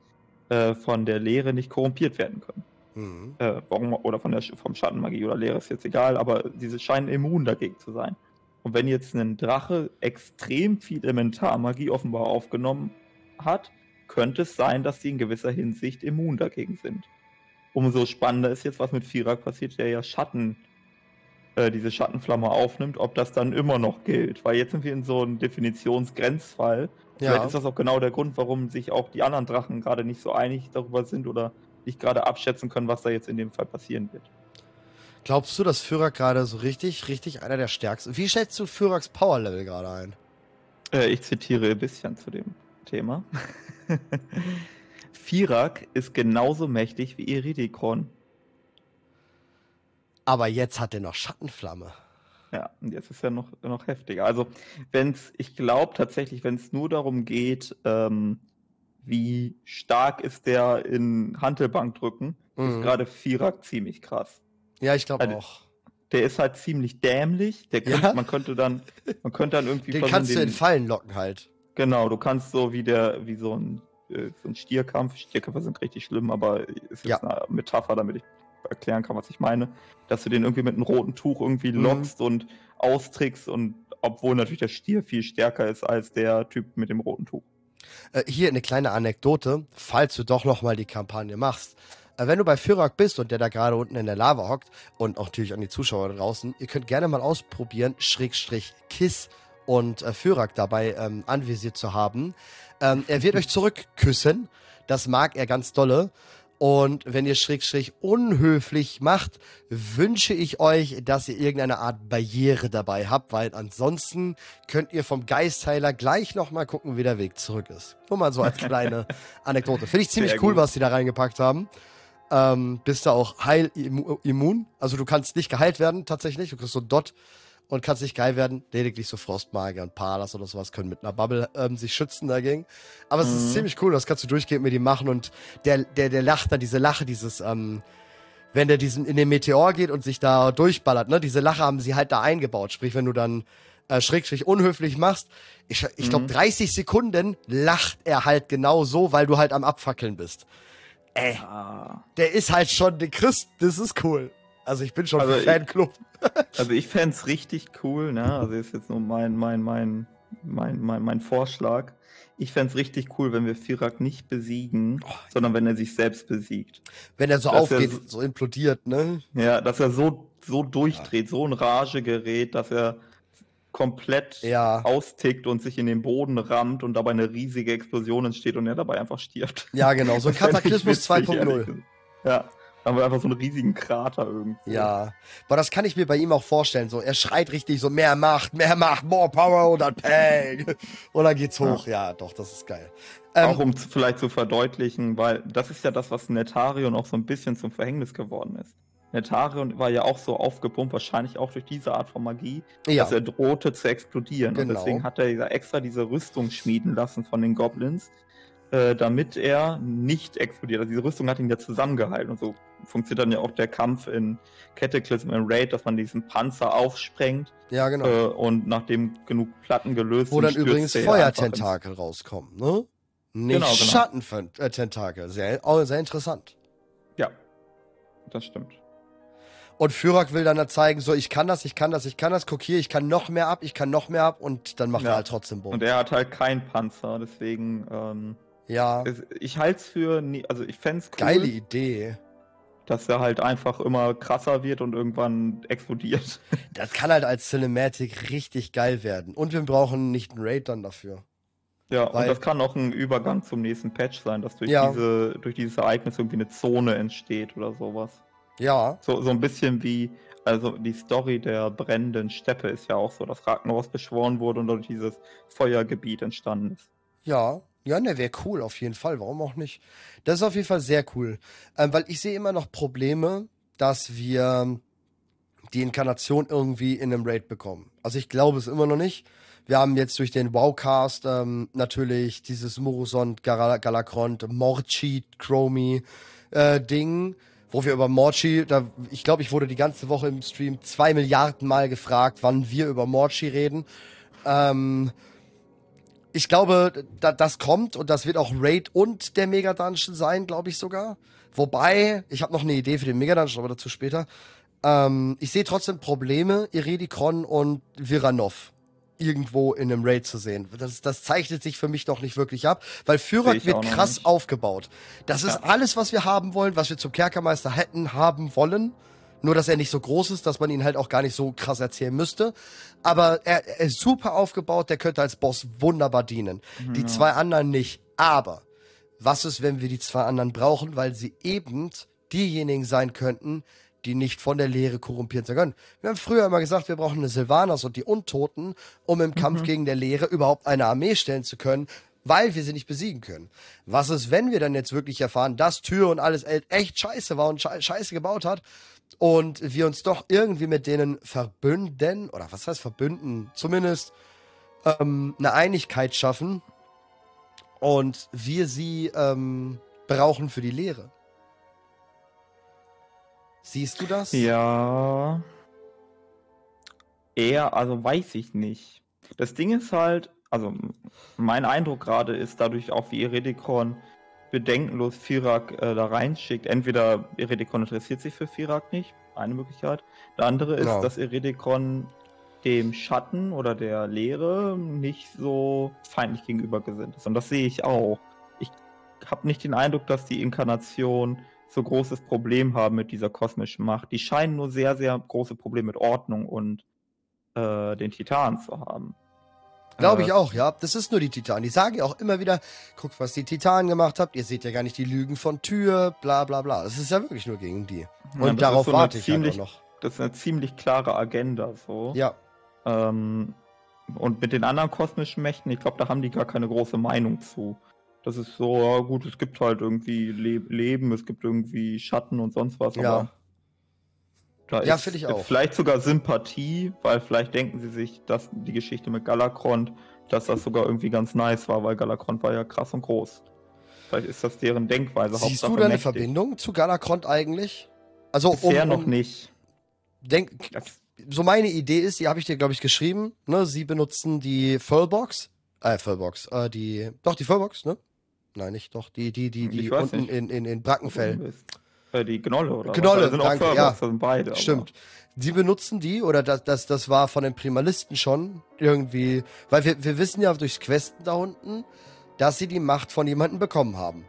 äh, von der Lehre nicht korrumpiert werden können. Mhm. Äh, warum, oder von der vom Schattenmagie oder Lehre ist jetzt egal, aber diese scheinen immun dagegen zu sein. Und wenn jetzt ein Drache extrem viel Elementarmagie offenbar aufgenommen hat, könnte es sein, dass sie in gewisser Hinsicht immun dagegen sind. Umso spannender ist jetzt, was mit Firak passiert, der ja Schatten, äh, diese Schattenflamme aufnimmt, ob das dann immer noch gilt. Weil jetzt sind wir in so einem Definitionsgrenzfall. Ja. Vielleicht ist das auch genau der Grund, warum sich auch die anderen Drachen gerade nicht so einig darüber sind oder nicht gerade abschätzen können, was da jetzt in dem Fall passieren wird. Glaubst du, dass Fyrak gerade so richtig, richtig einer der stärksten? Wie schätzt du Fyraks Power-Level gerade ein? Äh, ich zitiere ein bisschen zu dem Thema. Firak ist genauso mächtig wie Iridikron. Aber jetzt hat er noch Schattenflamme. Ja, und jetzt ist er noch, noch heftiger. Also, wenn es, ich glaube tatsächlich, wenn es nur darum geht, ähm, wie stark ist der in Hantelbankdrücken, mhm. ist gerade Firak ziemlich krass. Ja, ich glaube also, auch. Der ist halt ziemlich dämlich. Der könnte, ja? man könnte dann, man könnte dann irgendwie. Den kannst den, du in Fallen locken halt. Genau, du kannst so wie der, wie so ein, äh, so ein Stierkampf. Stierkämpfer sind richtig schlimm, aber ist jetzt ja. eine Metapher, damit ich erklären kann, was ich meine, dass du den irgendwie mit einem roten Tuch irgendwie mhm. lockst mhm. und austrickst und obwohl natürlich der Stier viel stärker ist als der Typ mit dem roten Tuch. Äh, hier eine kleine Anekdote, falls du doch nochmal die Kampagne machst. Äh, wenn du bei Fyrak bist und der da gerade unten in der Lava hockt und auch natürlich an die Zuschauer draußen, ihr könnt gerne mal ausprobieren, Schrägstrich Kiss und äh, Fyrak dabei ähm, anvisiert zu haben. Ähm, er wird euch zurückküssen. Das mag er ganz dolle. Und wenn ihr Schrägstrich unhöflich macht, wünsche ich euch, dass ihr irgendeine Art Barriere dabei habt, weil ansonsten könnt ihr vom Geistheiler gleich nochmal gucken, wie der Weg zurück ist. Nur mal so als kleine Anekdote. Finde ich ziemlich Sehr cool, gut. was sie da reingepackt haben. Ähm, bist du auch heilimmun. Also du kannst nicht geheilt werden tatsächlich. Du kriegst so Dot und kannst nicht geil werden. Lediglich so Frostmagier und Palas oder sowas können mit einer Bubble ähm, sich schützen dagegen. Aber mhm. es ist mhm. ziemlich cool, das kannst du durchgehend mit ihm machen und der, der, der lacht da, diese Lache, dieses, ähm, wenn der diesen in den Meteor geht und sich da durchballert, ne, diese Lache haben sie halt da eingebaut. Sprich, wenn du dann äh, schrägstrich unhöflich machst, ich, ich glaube mhm. 30 Sekunden lacht er halt genau so, weil du halt am Abfackeln bist. Ey, ah. der ist halt schon der Christ, das ist cool. Also ich bin schon also Fanclub. Ich, also ich fände es richtig cool, ne? Also ist jetzt nur mein, mein, mein, mein, mein, mein Vorschlag. Ich fände es richtig cool, wenn wir Firak nicht besiegen, oh, sondern wenn er sich selbst besiegt. Wenn er so dass aufgeht, er so, implodiert, ne? Ja, dass er so, so durchdreht, ja. so in Rage gerät, dass er komplett ja. austickt und sich in den Boden rammt und dabei eine riesige Explosion entsteht und er dabei einfach stirbt. Ja, genau, so ein Kataklysmus 2.0. Ja haben wir einfach so einen riesigen Krater irgendwie. Ja. Aber das kann ich mir bei ihm auch vorstellen. So, er schreit richtig so, mehr Macht, mehr Macht, more power und dann Peng. Und dann geht's hoch. Ja, ja doch, das ist geil. Ähm, auch um vielleicht zu verdeutlichen, weil das ist ja das, was Netarion auch so ein bisschen zum Verhängnis geworden ist. Netarion war ja auch so aufgepumpt, wahrscheinlich auch durch diese Art von Magie, ja. dass er drohte zu explodieren. Genau. Und deswegen hat er extra diese Rüstung schmieden lassen von den Goblins, äh, damit er nicht explodiert. Also diese Rüstung hat ihn ja zusammengehalten und so funktioniert dann ja auch der Kampf in Cataclysm in Raid, dass man diesen Panzer aufsprengt. Ja, genau. Äh, und nachdem genug Platten gelöst sind, Wo dann übrigens Feuertentakel rauskommen, ne? Nicht genau, genau. Schattententakel. Sehr, oh, sehr interessant. Ja, das stimmt. Und Fyrak will dann zeigen, so, ich kann das, ich kann das, ich kann das, guck hier, ich kann noch mehr ab, ich kann noch mehr ab und dann macht ja. er halt trotzdem Bogen. Und er hat halt keinen Panzer, deswegen, ähm, ja. Ich halte es für, also ich fände es cool. Geile Idee. Dass er halt einfach immer krasser wird und irgendwann explodiert. Das kann halt als Cinematic richtig geil werden. Und wir brauchen nicht einen Raid dann dafür. Ja, Weil, und das kann auch ein Übergang zum nächsten Patch sein, dass durch, ja. diese, durch dieses Ereignis irgendwie eine Zone entsteht oder sowas. Ja. So, so ein bisschen wie also die Story der brennenden Steppe ist ja auch so, dass Ragnaros beschworen wurde und dort dieses Feuergebiet entstanden ist. Ja, ja, ne, wäre cool, auf jeden Fall. Warum auch nicht? Das ist auf jeden Fall sehr cool. Ähm, weil ich sehe immer noch Probleme, dass wir die Inkarnation irgendwie in einem Raid bekommen. Also ich glaube es immer noch nicht. Wir haben jetzt durch den Wowcast ähm, natürlich dieses Murusond, Gal Galakrond, Morchi, Chromie äh, Ding, wo wir über Morchi, da, ich glaube, ich wurde die ganze Woche im Stream zwei Milliarden Mal gefragt, wann wir über Morchi reden. Ähm, ich glaube, da, das kommt und das wird auch Raid und der Mega Dungeon sein, glaube ich sogar. Wobei, ich habe noch eine Idee für den Mega Dungeon, aber dazu später. Ähm, ich sehe trotzdem Probleme, Iredikron und Viranov irgendwo in einem Raid zu sehen. Das, das zeichnet sich für mich doch nicht wirklich ab, weil Führer wird krass nicht. aufgebaut. Das ja. ist alles, was wir haben wollen, was wir zum Kerkermeister hätten haben wollen. Nur, dass er nicht so groß ist, dass man ihn halt auch gar nicht so krass erzählen müsste. Aber er, er ist super aufgebaut, der könnte als Boss wunderbar dienen. Mhm, die zwei anderen nicht. Aber was ist, wenn wir die zwei anderen brauchen, weil sie eben diejenigen sein könnten, die nicht von der Lehre korrumpiert sein können. Wir haben früher immer gesagt, wir brauchen eine Sylvanas und die Untoten, um im Kampf mhm. gegen der Lehre überhaupt eine Armee stellen zu können, weil wir sie nicht besiegen können. Was ist, wenn wir dann jetzt wirklich erfahren, dass Tür und alles echt scheiße war und scheiße gebaut hat und wir uns doch irgendwie mit denen verbünden, oder was heißt verbünden, zumindest ähm, eine Einigkeit schaffen und wir sie ähm, brauchen für die Lehre. Siehst du das? Ja. Eher, also weiß ich nicht. Das Ding ist halt, also mein Eindruck gerade ist dadurch auch, wie Eredikon bedenkenlos Firak äh, da reinschickt. Entweder Eredikon interessiert sich für Firak nicht, eine Möglichkeit. Der andere ist, ja. dass Eredikon dem Schatten oder der Leere nicht so feindlich gegenüber gesinnt ist. Und das sehe ich auch. Ich habe nicht den Eindruck, dass die Inkarnation so großes Problem haben mit dieser kosmischen Macht. Die scheinen nur sehr, sehr große Probleme mit Ordnung und äh, den Titanen zu haben. Glaube ich äh, auch, ja. Das ist nur die Titanen. Die sagen ja auch immer wieder, guckt, was die Titanen gemacht habt. Ihr seht ja gar nicht die Lügen von Tür, bla bla bla. Das ist ja wirklich nur gegen die. Und ja, darauf so warte ich ziemlich, halt noch. Das ist eine ziemlich klare Agenda, so. Ja. Ähm, und mit den anderen kosmischen Mächten, ich glaube, da haben die gar keine große Meinung zu. Das ist so, ja, gut, es gibt halt irgendwie Le Leben, es gibt irgendwie Schatten und sonst was. Ja. Da ja, finde ich auch. Vielleicht sogar Sympathie, weil vielleicht denken sie sich, dass die Geschichte mit Galakrond, dass das sogar irgendwie ganz nice war, weil Galakrond war ja krass und groß. Vielleicht ist das deren Denkweise. Siehst Hauptsache du da eine Verbindung zu Galakrond eigentlich? Also Bisher um, um, noch nicht. Denk, so meine Idee ist, die habe ich dir, glaube ich, geschrieben, ne? Sie benutzen die Fullbox, äh, Fullbox, äh, die, doch, die Fullbox, ne? Nein, nicht doch. Die, die, die, die unten in, in, in Brackenfell. Äh, die Gnolle, oder? Gnolle, sind danke, auch ja. das sind beide. Stimmt. Die benutzen die, oder das, das, das war von den Primalisten schon irgendwie, weil wir, wir wissen ja durchs Questen da unten, dass sie die Macht von jemandem bekommen haben.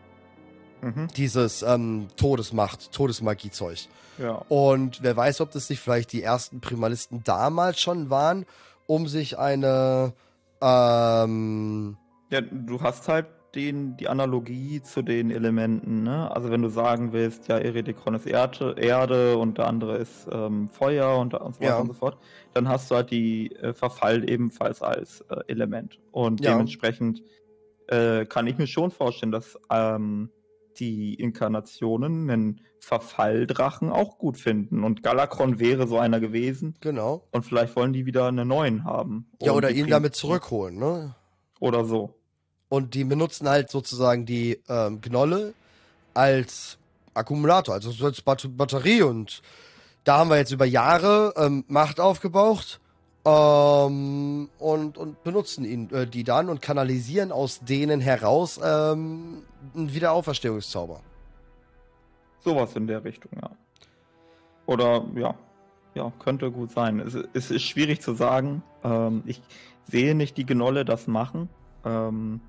Mhm. Dieses ähm, Todesmacht, Todesmagie-Zeug. Ja. Und wer weiß, ob das nicht vielleicht die ersten Primalisten damals schon waren, um sich eine ähm, ja, du hast halt den, die Analogie zu den Elementen. Ne? Also wenn du sagen willst, ja, Eredikon ist Erde, Erde und der andere ist ähm, Feuer und, und so weiter ja. und so fort, dann hast du halt die äh, Verfall ebenfalls als äh, Element. Und ja. dementsprechend äh, kann ich mir schon vorstellen, dass ähm, die Inkarnationen einen Verfalldrachen auch gut finden. Und Galakron wäre so einer gewesen. Genau. Und vielleicht wollen die wieder einen neuen haben. Ja, oder ihn damit zurückholen, ne? Oder so. Und die benutzen halt sozusagen die ähm, Gnolle als Akkumulator, also so als Bat Batterie. Und da haben wir jetzt über Jahre ähm, Macht aufgebaut ähm, und, und benutzen ihn, äh, die dann und kanalisieren aus denen heraus ähm, einen Wiederauferstehungszauber. Sowas in der Richtung, ja. Oder ja, ja, könnte gut sein. Es, es ist schwierig zu sagen. Ähm, ich sehe nicht die Gnolle das machen. Ähm,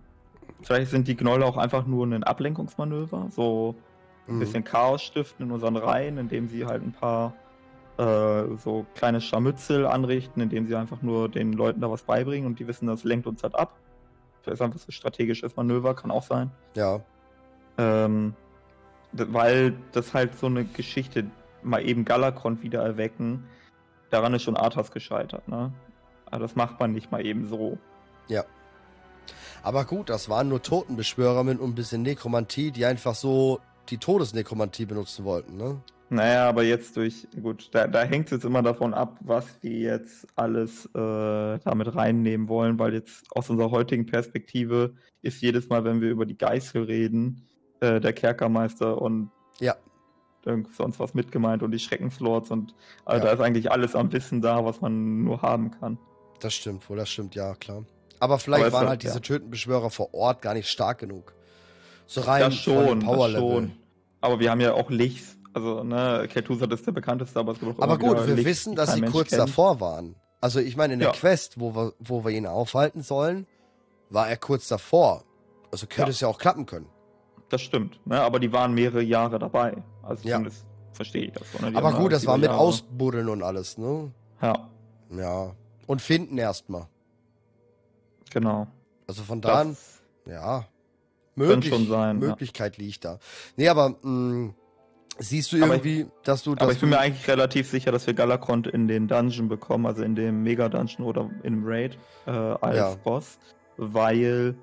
Vielleicht sind die Gnolle auch einfach nur ein Ablenkungsmanöver, so ein mhm. bisschen Chaos stiften in unseren Reihen, indem sie halt ein paar äh, so kleine Scharmützel anrichten, indem sie einfach nur den Leuten da was beibringen und die wissen, das lenkt uns halt ab. Vielleicht ist einfach so ein strategisches Manöver, kann auch sein. Ja. Ähm, weil das halt so eine Geschichte mal eben Galakron wieder erwecken, daran ist schon Arthas gescheitert, ne? Aber das macht man nicht mal eben so. Ja. Aber gut, das waren nur Totenbeschwörer mit ein bisschen Nekromantie, die einfach so die Todesnekromantie benutzen wollten, ne? Naja, aber jetzt durch, gut, da, da hängt es jetzt immer davon ab, was wir jetzt alles äh, damit reinnehmen wollen, weil jetzt aus unserer heutigen Perspektive ist jedes Mal, wenn wir über die Geißel reden, äh, der Kerkermeister und ja. sonst was mitgemeint und die Schreckenslords und also ja. da ist eigentlich alles am Wissen da, was man nur haben kann. Das stimmt wohl, das stimmt, ja, klar. Aber vielleicht Aber waren halt diese ja. Tötenbeschwörer vor Ort gar nicht stark genug. So rein das schon, Power Level. Schon. Aber wir haben ja auch Lichs. Also, ne, Kel'Thuzad ist der bekannteste, aber es gibt auch Aber gut, wir Licht, wissen, dass sie Mensch kurz kennt. davor waren. Also, ich meine, in der ja. Quest, wo wir, wo wir ihn aufhalten sollen, war er kurz davor. Also könnte ja. es ja auch klappen können. Das stimmt, ne? aber die waren mehrere Jahre dabei. Also ja. zumindest verstehe ich das. So, ne? Aber gut, das war mit Jahre. Ausbuddeln und alles, ne? Ja. Ja. Und finden erstmal. Genau. Also von da an, ja, möglich, schon sein, Möglichkeit ja. liegt da. Nee, aber mh, mm, siehst du irgendwie, ich, dass du. Dass aber ich bin mir eigentlich relativ sicher, dass wir Galakrond in den Dungeon bekommen, also in dem Mega-Dungeon oder im Raid äh, als ja. Boss, weil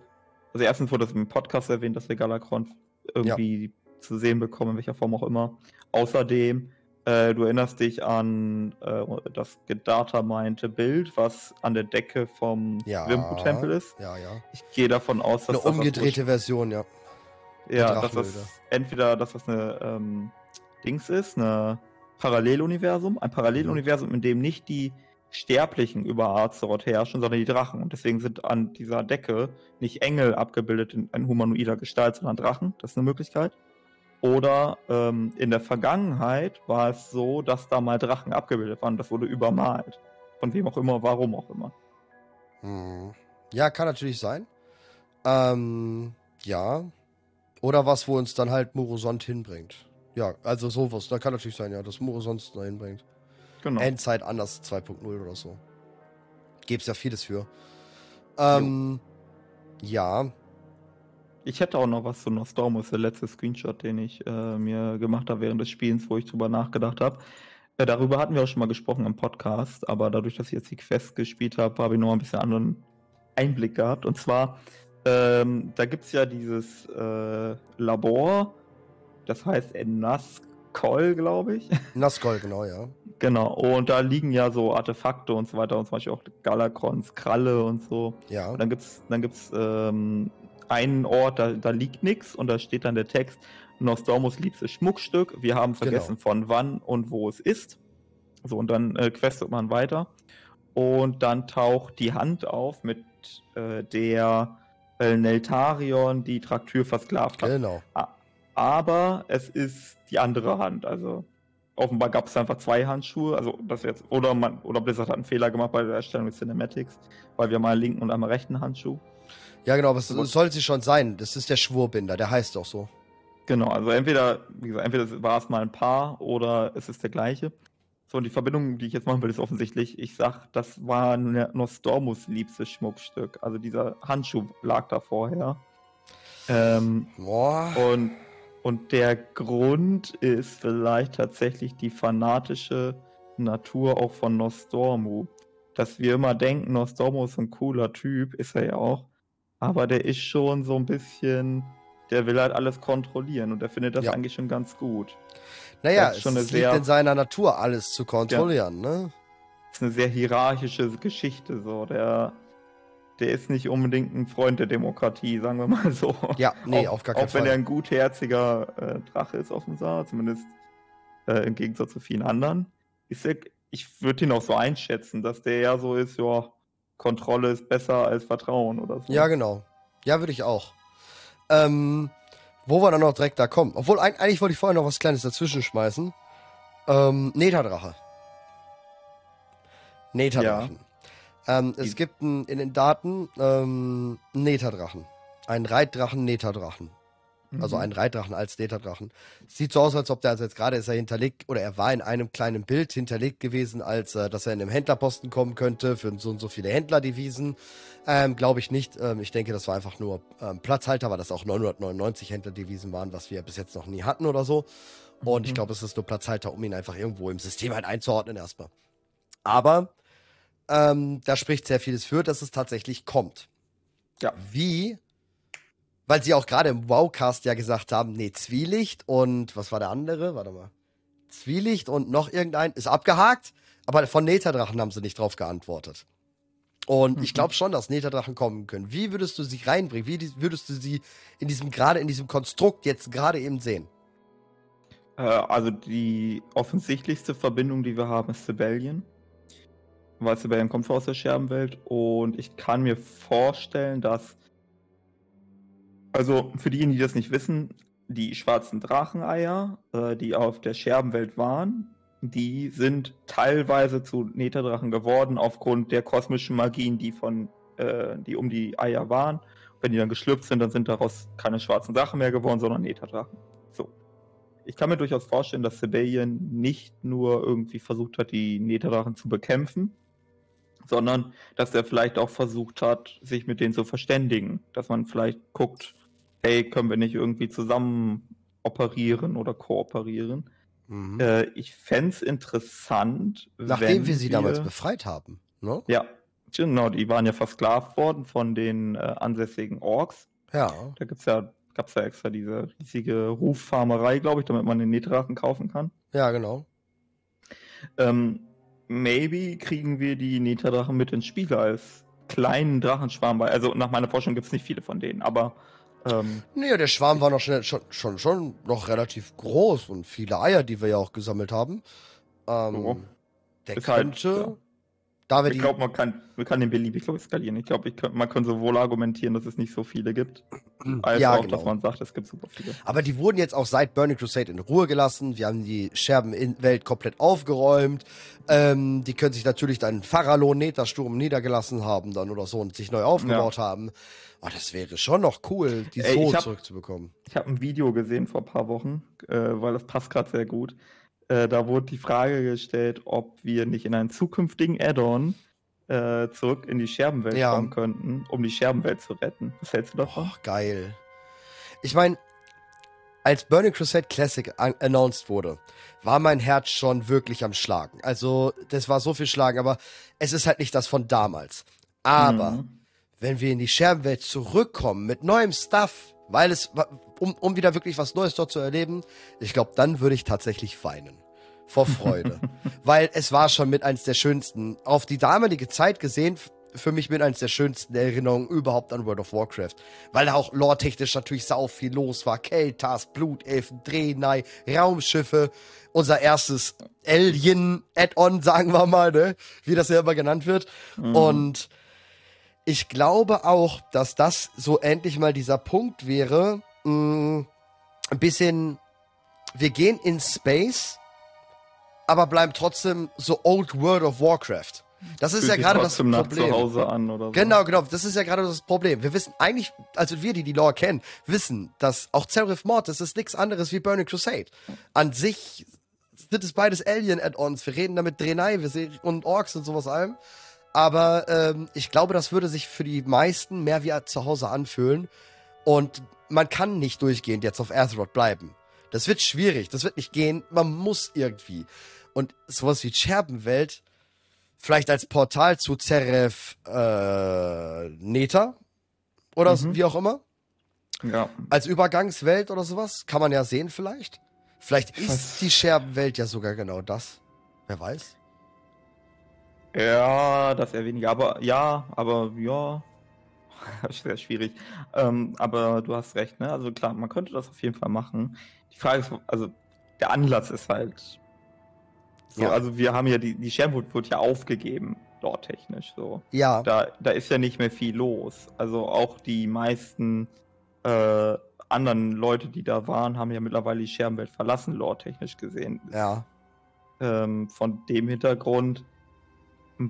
also erstens wurde das im Podcast erwähnt, dass wir Galakron irgendwie ja. zu sehen bekommen, in welcher Form auch immer. Außerdem, äh, du erinnerst dich an äh, das Gedata meinte Bild, was an der Decke vom ja, Wimpu-Tempel ist. Ja, ja. Ich gehe davon aus, dass eine das umgedrehte das Version, ja. Ja, dass das entweder, dass das eine ähm, Dings ist, eine Paralleluniversum, ein Paralleluniversum, in dem nicht die Sterblichen über Azeroth herrschen, sondern die Drachen. Und deswegen sind an dieser Decke nicht Engel abgebildet in, in humanoider Gestalt, sondern Drachen. Das ist eine Möglichkeit. Oder ähm, in der Vergangenheit war es so, dass da mal Drachen abgebildet waren. Das wurde übermalt. Von wem auch immer, warum auch immer. Hm. Ja, kann natürlich sein. Ähm, ja. Oder was, wo uns dann halt Murosont hinbringt. Ja, also sowas. Da kann natürlich sein, ja, dass Murosont uns da hinbringt. Genau. Endzeit anders 2.0 oder so. Gibt's ja vieles für. Ähm, ja. Ich hätte auch noch was zu Nostormus, der letzte Screenshot, den ich äh, mir gemacht habe während des Spiels, wo ich drüber nachgedacht habe. Äh, darüber hatten wir auch schon mal gesprochen im Podcast, aber dadurch, dass ich jetzt die Quest gespielt habe, habe ich noch ein bisschen anderen Einblick gehabt. Und zwar, ähm, da gibt es ja dieses äh, Labor, das heißt Naskol, glaube ich. Naskol, genau, ja. Genau, und da liegen ja so Artefakte und so weiter und zum Beispiel auch Galakrons Kralle und so. Ja. Und dann gibt's, dann gibt's ähm, einen Ort, da, da liegt nichts und da steht dann der Text, Nostormus liebstes Schmuckstück, wir haben vergessen genau. von wann und wo es ist. So, und dann äh, questet man weiter. Und dann taucht die Hand auf, mit äh, der äh, Neltarion die Traktür versklavt hat. Genau. Aber es ist die andere Hand, also offenbar gab es einfach zwei Handschuhe, also das jetzt, oder man, oder Blizzard hat einen Fehler gemacht bei der Erstellung des Cinematics, weil wir mal einen linken und einmal rechten Handschuh. Ja, genau, aber es soll sie schon sein. Das ist der Schwurbinder, der heißt auch so. Genau, also entweder, wie gesagt, entweder war es mal ein Paar oder es ist der gleiche. So, und die Verbindung, die ich jetzt machen will, ist offensichtlich, ich sag, das war Nostormus liebstes Schmuckstück. Also dieser Handschuh lag da vorher. Ähm, Boah. Und und der Grund ist vielleicht tatsächlich die fanatische Natur auch von Nostormu. Dass wir immer denken, Nostormu ist ein cooler Typ, ist er ja auch. Aber der ist schon so ein bisschen, der will halt alles kontrollieren und der findet das ja. eigentlich schon ganz gut. Naja, es liegt sehr, in seiner Natur, alles zu kontrollieren, ja, ne? Ist eine sehr hierarchische Geschichte, so. Der der ist nicht unbedingt ein Freund der Demokratie, sagen wir mal so. Ja, nee, auch, auf gar keinen Fall. Auch wenn er ein gutherziger äh, Drache ist, offenbar, zumindest äh, im Gegensatz zu vielen anderen. Ist er, ich würde ihn auch so einschätzen, dass der ja so ist, ja, Kontrolle ist besser als Vertrauen oder so. Ja, genau. Ja, würde ich auch. Ähm, wo wir dann noch direkt da kommen. Obwohl, eigentlich wollte ich vorher noch was Kleines dazwischen schmeißen. Ähm, Netadrache. Netadrachen. Ja. Ähm, es gibt ein, in den Daten ähm, einen Netadrachen. Einen Reitdrachen, Netadrachen. Also mhm. einen Reitdrachen als Netadrachen. Sieht so aus, als ob der, also jetzt gerade ist er hinterlegt, oder er war in einem kleinen Bild hinterlegt gewesen, als äh, dass er in einem Händlerposten kommen könnte für so und so viele Händlerdevisen. Ähm, Glaube ich nicht. Ähm, ich denke, das war einfach nur ähm, Platzhalter, weil das auch 999 Händlerdevisen waren, was wir bis jetzt noch nie hatten oder so. Und mhm. ich glaube, es ist nur Platzhalter, um ihn einfach irgendwo im System halt einzuordnen erstmal. Aber ähm, da spricht sehr vieles für, dass es tatsächlich kommt. Ja. Wie? Weil sie auch gerade im Wowcast ja gesagt haben, nee, Zwielicht und was war der andere? Warte mal. Zwielicht und noch irgendein ist abgehakt, aber von Netadrachen haben sie nicht drauf geantwortet. Und mhm. ich glaube schon, dass Netadrachen kommen können. Wie würdest du sie reinbringen? Wie würdest du sie in diesem, gerade in diesem Konstrukt jetzt gerade eben sehen? Äh, also die offensichtlichste Verbindung, die wir haben, ist Sibelian. Weil Sibelian kommt aus der Scherbenwelt und ich kann mir vorstellen, dass also für diejenigen, die das nicht wissen, die schwarzen Dracheneier, äh, die auf der Scherbenwelt waren, die sind teilweise zu Netherdrachen geworden aufgrund der kosmischen Magien, die von, äh, die um die Eier waren. Wenn die dann geschlüpft sind, dann sind daraus keine schwarzen Drachen mehr geworden, sondern Netherdrachen. So. Ich kann mir durchaus vorstellen, dass Sebellian nicht nur irgendwie versucht hat, die Netherdrachen zu bekämpfen, sondern dass er vielleicht auch versucht hat, sich mit denen zu verständigen. Dass man vielleicht guckt, hey, können wir nicht irgendwie zusammen operieren oder kooperieren? Mhm. Äh, ich fände es interessant. Nachdem wir sie wir... damals befreit haben. Ne? Ja, genau. Die waren ja versklavt worden von den äh, ansässigen Orks. Ja. Da gibt's ja, gab es ja extra diese riesige Ruffarmerei, glaube ich, damit man den Netrachen kaufen kann. Ja, genau. Ähm, maybe kriegen wir die Netadrachen mit ins Spiel als kleinen Drachenschwarm bei. Also nach meiner Forschung gibt es nicht viele von denen, aber ähm, nee, der Schwarm war noch schnell, schon, schon, schon noch relativ groß und viele Eier, die wir ja auch gesammelt haben. Ähm, oh. Der ist halt, könnte. Halt, ja. Da ich glaube, man kann, man kann den beliebig skalieren. Ich glaube, man kann sowohl argumentieren, dass es nicht so viele gibt, als ja, auch, genau. dass man sagt, es gibt super viele. Aber die wurden jetzt auch seit Burning Crusade in Ruhe gelassen. Wir haben die Scherbenwelt komplett aufgeräumt. Ähm, die können sich natürlich dann Pharalo, Netersturm niedergelassen haben dann oder so und sich neu aufgebaut ja. haben. Oh, das wäre schon noch cool, die Ey, so hab, zurückzubekommen. Ich habe ein Video gesehen vor ein paar Wochen, äh, weil das passt gerade sehr gut. Äh, da wurde die Frage gestellt, ob wir nicht in einen zukünftigen Add-on äh, zurück in die Scherbenwelt ja. kommen könnten, um die Scherbenwelt zu retten. Was hältst du davon? Oh, geil. Ich meine, als Burning Crusade Classic announced wurde, war mein Herz schon wirklich am Schlagen. Also, das war so viel Schlagen, aber es ist halt nicht das von damals. Aber mhm wenn wir in die Scherbenwelt zurückkommen mit neuem Stuff, weil es, um, um wieder wirklich was Neues dort zu erleben, ich glaube, dann würde ich tatsächlich weinen. Vor Freude. weil es war schon mit eins der schönsten, auf die damalige Zeit gesehen, für mich mit eins der schönsten Erinnerungen überhaupt an World of Warcraft. Weil da auch lore-technisch natürlich sau viel los war. Keltas, Blutelfen, Draenei, Raumschiffe, unser erstes Alien-Add-on, sagen wir mal, ne? Wie das ja immer genannt wird. Mhm. Und ich glaube auch, dass das so endlich mal dieser Punkt wäre, mh, mm, ein bisschen, wir gehen in Space, aber bleiben trotzdem so Old World of Warcraft. Das ist ja gerade das Problem. So. Genau, genau. Das ist ja gerade das Problem. Wir wissen eigentlich, also wir, die die Lore kennen, wissen, dass auch Seraph Mortis ist nichts anderes wie Burning Crusade. An sich sind es beides Alien-Add-ons. Wir reden damit Drenai und Orks und sowas allem. Aber ähm, ich glaube, das würde sich für die meisten mehr wie zu Hause anfühlen. Und man kann nicht durchgehend jetzt auf Azeroth bleiben. Das wird schwierig, das wird nicht gehen. Man muss irgendwie. Und sowas wie Scherbenwelt, vielleicht als Portal zu Zeref äh, Neta oder mhm. wie auch immer. Ja. Als Übergangswelt oder sowas, kann man ja sehen vielleicht. Vielleicht ist die Scherbenwelt ja sogar genau das. Wer weiß. Ja, das eher weniger. Aber ja, aber ja. Sehr schwierig. Ähm, aber du hast recht, ne? Also klar, man könnte das auf jeden Fall machen. Die Frage ist, also der Anlass ist halt. So, ja. also wir haben ja die, die Schermwood wurde ja aufgegeben, dort technisch so. Ja. Da, da ist ja nicht mehr viel los. Also auch die meisten äh, anderen Leute, die da waren, haben ja mittlerweile die Scherbenwelt verlassen, lore-technisch gesehen. Ja. Ähm, von dem Hintergrund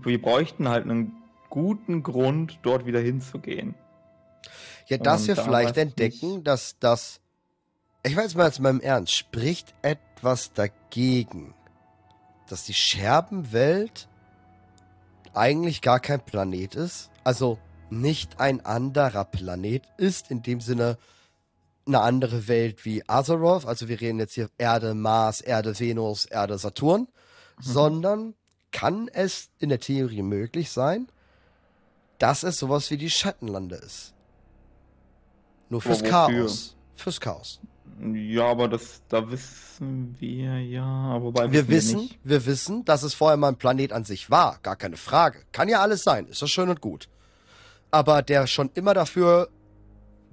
wir bräuchten halt einen guten Grund, dort wieder hinzugehen. Ja, dass wir da vielleicht entdecken, nicht. dass das, ich weiß mal jetzt mal im Ernst, spricht etwas dagegen, dass die Scherbenwelt eigentlich gar kein Planet ist, also nicht ein anderer Planet ist, in dem Sinne eine andere Welt wie Azeroth, also wir reden jetzt hier Erde, Mars, Erde, Venus, Erde, Saturn, mhm. sondern kann es in der Theorie möglich sein, dass es sowas wie die Schattenlande ist. Nur fürs wofür? Chaos. Fürs Chaos. Ja, aber das, da wissen wir ja, wobei Wir wissen, nicht. wir wissen, dass es vorher mal ein Planet an sich war. Gar keine Frage. Kann ja alles sein. Ist das schön und gut. Aber der schon immer dafür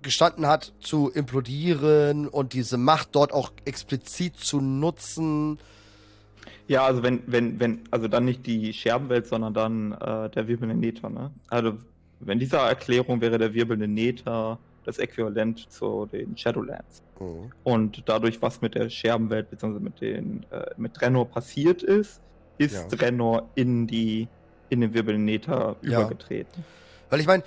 gestanden hat, zu implodieren und diese Macht dort auch explizit zu nutzen. Ja, also wenn, wenn, wenn, also dann nicht die Scherbenwelt, sondern dann äh, der wirbelnde Nether, ne? Also wenn dieser Erklärung wäre der wirbelnde Nether das Äquivalent zu den Shadowlands. Mhm. Und dadurch, was mit der Scherbenwelt bzw. mit den äh, mit Drenor passiert ist, ist Ja. Drenor in die in den wirbelnden Nether Ja. übergetreten. Weil ich meine,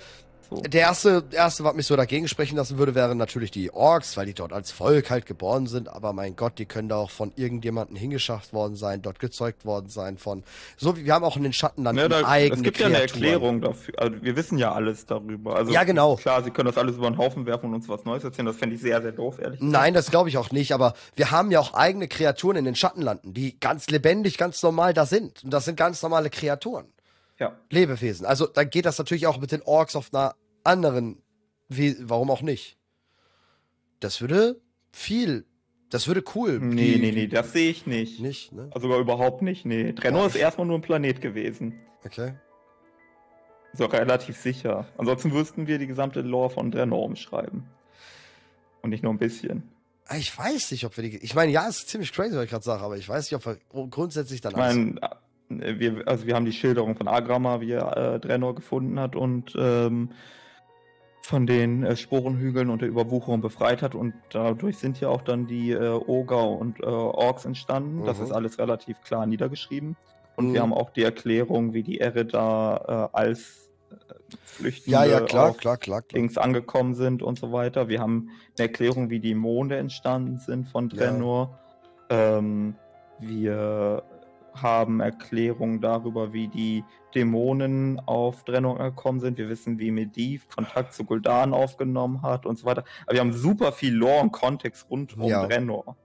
So. der erste, erste, was mich so dagegen sprechen lassen würde, wären natürlich die Orks, weil die dort als Volk halt geboren sind. Aber mein Gott, die können da auch von irgendjemandem hingeschafft worden sein, dort gezeugt worden sein von. So wie wir haben auch in den Schattenlanden Ja, da, eigene es gibt ja eine Kreaturen. Erklärung dafür. Also wir wissen ja alles darüber. Also Ja, genau. Klar, sie können das alles über den Haufen werfen und uns was Neues erzählen. Das fände ich sehr, sehr doof, ehrlich gesagt. Nein, das glaube ich auch nicht, aber wir haben ja auch eigene Kreaturen in den Schattenlanden, die ganz lebendig, ganz normal da sind. Und das sind ganz normale Kreaturen. Ja. Lebewesen. Also dann geht das natürlich auch mit den Orks auf einer anderen, wie, warum auch nicht? Das würde viel, das würde cool. Nee, die- nee, nee, das sehe ich nicht. Nicht, ne? Also sogar überhaupt nicht, nee. Drenor Boah, ist erstmal nur ein Planet gewesen. Okay. So relativ sicher. Ansonsten müssten wir die gesamte Lore von Drenor umschreiben. Und nicht nur ein bisschen. Ah, Ich weiß nicht, ob wir die, ich meine, ja, es ist ziemlich crazy, was ich gerade sage, aber ich weiß nicht, ob wir grundsätzlich dann Ich meine, äh, wir, also wir haben die Schilderung von Agrama, wie er äh, Drenor gefunden hat und ähm, von den äh, Sporenhügeln und der Überwucherung befreit hat. Und dadurch sind ja auch dann die äh, Oger und äh, Orks entstanden. Das Mhm. ist alles relativ klar niedergeschrieben. Und Mhm. wir haben auch die Erklärung, wie die Ereda äh, als äh, Flüchtende ja, ja, klar, klar, klar, klar. Dings angekommen sind und so weiter. Wir haben eine Erklärung, wie die Monde entstanden sind von Ja. Drenor. Ähm, wir haben Erklärungen darüber, wie die Dämonen auf Drenor gekommen sind. Wir wissen, wie Medivh Kontakt zu Gul'dan aufgenommen hat und so weiter. Aber wir haben super viel Lore und Kontext rund um Ja. Drenor.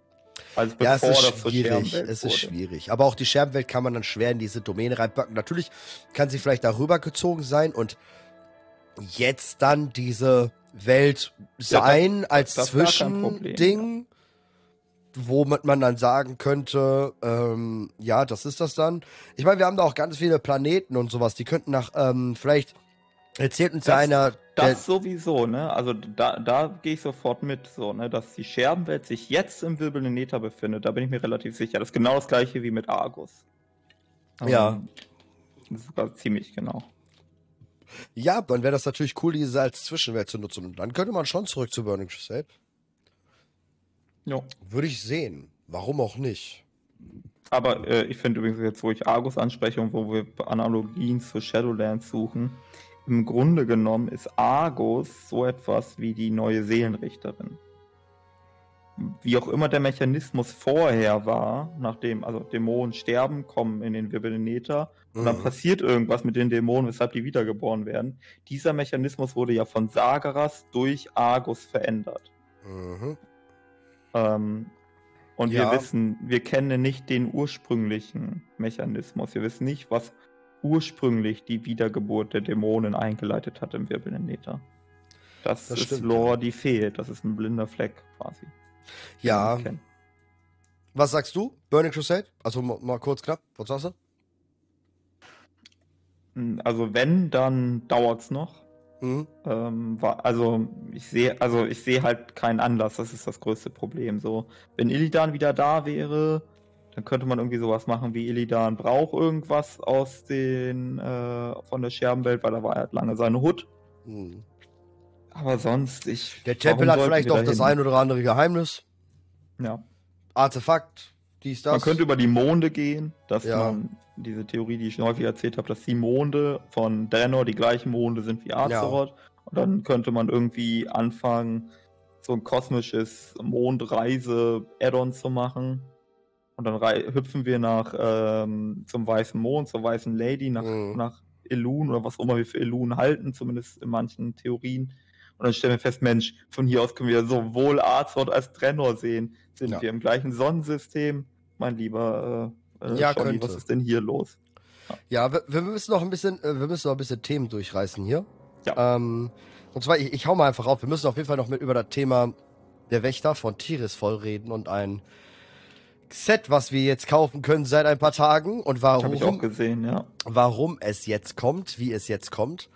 Also Ja, es das ist schwierig. Es ist schwierig. Aber auch die Scherbenwelt kann man dann schwer in diese Domäne reinpacken. Natürlich kann sie vielleicht darüber gezogen sein und jetzt dann diese Welt Ja, sein als das kein Problem, Zwischending, womit man dann sagen könnte, ähm, ja, das ist das dann. Ich meine, wir haben da auch ganz viele Planeten und sowas. Die könnten nach, ähm, vielleicht erzählt uns ja Das- einer. Das sowieso, ne? Also da, da gehe ich sofort mit, so, ne? Dass die Scherbenwelt sich jetzt im wirbelnden Nether befindet, da bin ich mir relativ sicher. Das ist genau das gleiche wie mit Argus. Ja. Ähm, sogar ziemlich genau. ja, dann wäre das natürlich cool, diese als Zwischenwelt zu nutzen. Und dann könnte man schon zurück zu Burning Crusade. Ja. Würde ich sehen. Warum auch nicht? Aber äh, ich finde übrigens jetzt, wo ich Argus anspreche und wo wir Analogien zu Shadowlands suchen, im Grunde genommen ist Argus so etwas wie die neue Seelenrichterin. Wie auch immer der Mechanismus vorher war, nachdem, also Dämonen sterben, kommen in den wirbelnden Nether und dann Mhm. passiert irgendwas mit den Dämonen, weshalb die wiedergeboren werden. Dieser Mechanismus wurde ja von Sagaras durch Argus verändert. Mhm. Ähm, und Ja. wir wissen, wir kennen nicht den ursprünglichen Mechanismus. Wir wissen nicht, was ursprünglich die Wiedergeburt der Dämonen eingeleitet hat im wirbelnden Nether. Das, Das ist stimmt, Lore, die fehlt. Das ist ein blinder Fleck quasi. Ja. Was sagst du? Burning Crusade? Also mal, mal kurz knapp. Was sagst du? Also wenn, dann dauert's noch. Mhm. Ähm, wa- also ich sehe, also ich sehe halt keinen Anlass. Das ist das größte Problem. So, wenn Illidan wieder da wäre, dann könnte man irgendwie sowas machen wie Illidan braucht irgendwas aus den äh, von der Scherbenwelt, weil da war halt lange seine Hut. Mhm. Aber sonst, ich. Der Tempel hat vielleicht auch das ein oder andere Geheimnis. Ja. Artefakt, dies. Man könnte über die Monde gehen, dass Ja. man diese Theorie, die ich häufig erzählt habe, dass die Monde von Drenor die gleichen Monde sind wie Azeroth. Und dann könnte man irgendwie anfangen, so ein kosmisches Mondreise-Add-on zu machen. Und dann hüpfen wir nach ähm, zum Weißen Mond, zur Weißen Lady, nach, Mhm. nach Elun oder was auch immer wir für Elun halten, zumindest in manchen Theorien. Und dann stellen wir fest, Mensch, von hier aus können wir sowohl Azeroth als Drenor sehen. Sind Ja. wir im gleichen Sonnensystem? Mein lieber äh, äh, Ja, könnte. was ist denn hier los? Ja, wir, wir, müssen noch ein bisschen, äh, wir müssen noch ein bisschen Themen durchreißen hier. Ja. Ähm, und zwar, ich, ich hau mal einfach auf. Wir müssen auf jeden Fall noch mit über das Thema der Wächter von Tiris voll reden und ein Set, was wir jetzt kaufen können seit ein paar Tagen und warum. Habe ich auch gesehen, ja. Warum es jetzt kommt, wie es jetzt kommt.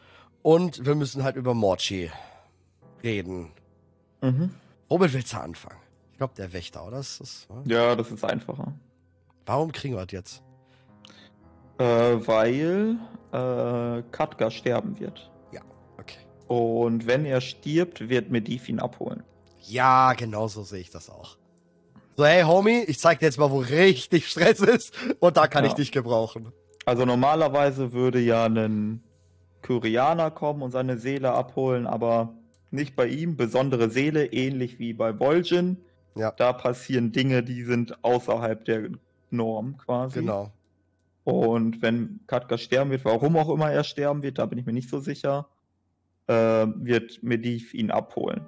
Und wir müssen halt über Morchi reden. Mhm. Womit willst du anfangen? Ich glaube, der Wächter, oder? Das ist, ja, das ist einfacher. Warum kriegen wir das jetzt? Äh, weil äh, Katka sterben wird. Ja, okay. Und wenn er stirbt, wird Medivh ihn abholen. Ja, genau so sehe ich das auch. So, hey Homie, ich zeig dir jetzt mal, wo richtig Stress ist und da kann ja. ich dich gebrauchen. Also normalerweise würde ja ein Kyrianer kommen und seine Seele abholen, aber nicht bei ihm. Besondere Seele, ähnlich wie bei Vol'jin. Ja. Da passieren Dinge, die sind außerhalb der Norm quasi. Genau. Und wenn Katka sterben wird, warum auch immer er sterben wird, da bin ich mir nicht so sicher, äh, wird Medivh ihn abholen.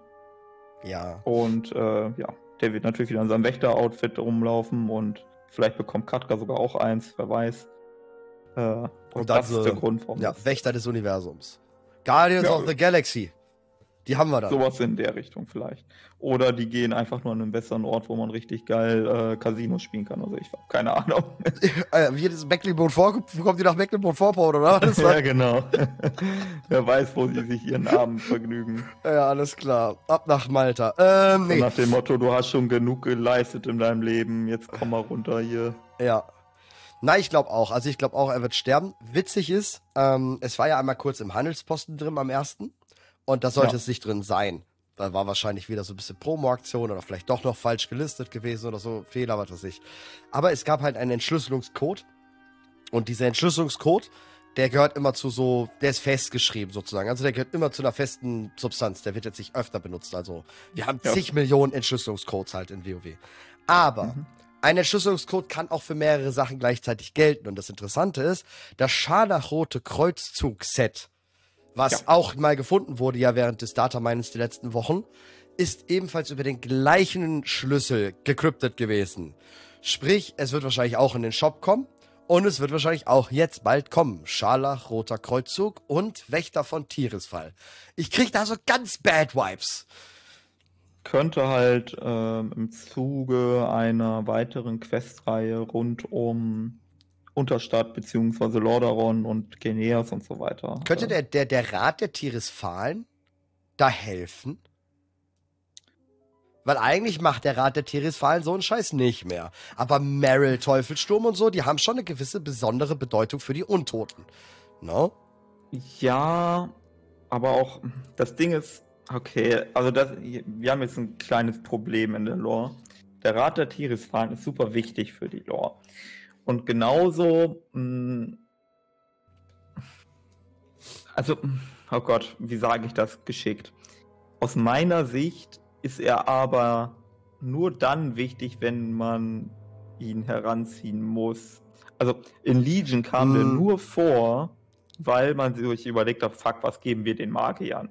Ja. Und äh, ja, der wird natürlich wieder in seinem Wächter-Outfit rumlaufen und vielleicht bekommt Katka sogar auch eins, wer weiß. Äh, und, und das ist der Grund, warum. Ja, Wächter des Universums. Guardians ja. of the Galaxy. Die haben wir dann. Sowas in der Richtung vielleicht. Oder die gehen einfach nur an einen besseren Ort, wo man richtig geil äh, Casinos spielen kann. Also ich habe keine Ahnung. Äh, wie das Mecklenburg-Vorpommern, kommt die nach Mecklenburg-Vorpommern, oder? Was ja, genau. Wer weiß, wo sie sich ihren Abend vergnügen. Ja, alles klar. Ab nach Malta. Ähm, nee. Nach dem Motto, du hast schon genug geleistet in deinem Leben, jetzt komm mal runter hier. Ja. Nein, ich glaube auch. Also ich glaube auch, er wird sterben. Witzig ist, ähm, es war ja einmal kurz im Handelsposten drin am ersten. Und da sollte ja. es nicht drin sein. Da war wahrscheinlich wieder so ein bisschen Promo-Aktion oder vielleicht doch noch falsch gelistet gewesen oder so, Fehler, was weiß ich. Aber es gab halt einen Entschlüsselungscode. Und dieser Entschlüsselungscode, der gehört immer zu so, der ist festgeschrieben sozusagen. Also der gehört immer zu einer festen Substanz. Der wird jetzt nicht öfter benutzt. Also wir haben ja. zig Millionen Entschlüsselungscodes halt in WoW. Aber mhm. ein Entschlüsselungscode kann auch für mehrere Sachen gleichzeitig gelten. Und das Interessante ist, das scharlachrote Kreuzzug-Set was ja. auch mal gefunden wurde ja während des Data Minings der letzten Wochen, ist ebenfalls über den gleichen Schlüssel gekryptet gewesen. Sprich, es wird wahrscheinlich auch in den Shop kommen und es wird wahrscheinlich auch jetzt bald kommen. Scharlach, Roter Kreuzzug und Wächter von Tieresfall. Ich krieg da so ganz bad Vibes. Könnte halt ähm, im Zuge einer weiteren Questreihe rund um Unterstadt beziehungsweise Lordaeron und Geneas und so weiter. Könnte der, der, der Rat der Tirisfalen da helfen? Weil eigentlich macht der Rat der Tirisfalen so einen Scheiß nicht mehr. Aber Meryl, Teufelsturm und so, die haben schon eine gewisse besondere Bedeutung für die Untoten. No? Ja, aber auch das Ding ist, okay, also das, wir haben jetzt ein kleines Problem in der Lore. Der Rat der Tirisfalen ist super wichtig für die Lore. Und genauso, mh, hm, also, oh Gott, wie sage ich das geschickt? Aus meiner Sicht ist er aber nur dann wichtig, wenn man ihn heranziehen muss. Also in Legion kam hm. er nur vor, weil man sich überlegt hat, fuck, was geben wir den Magiern?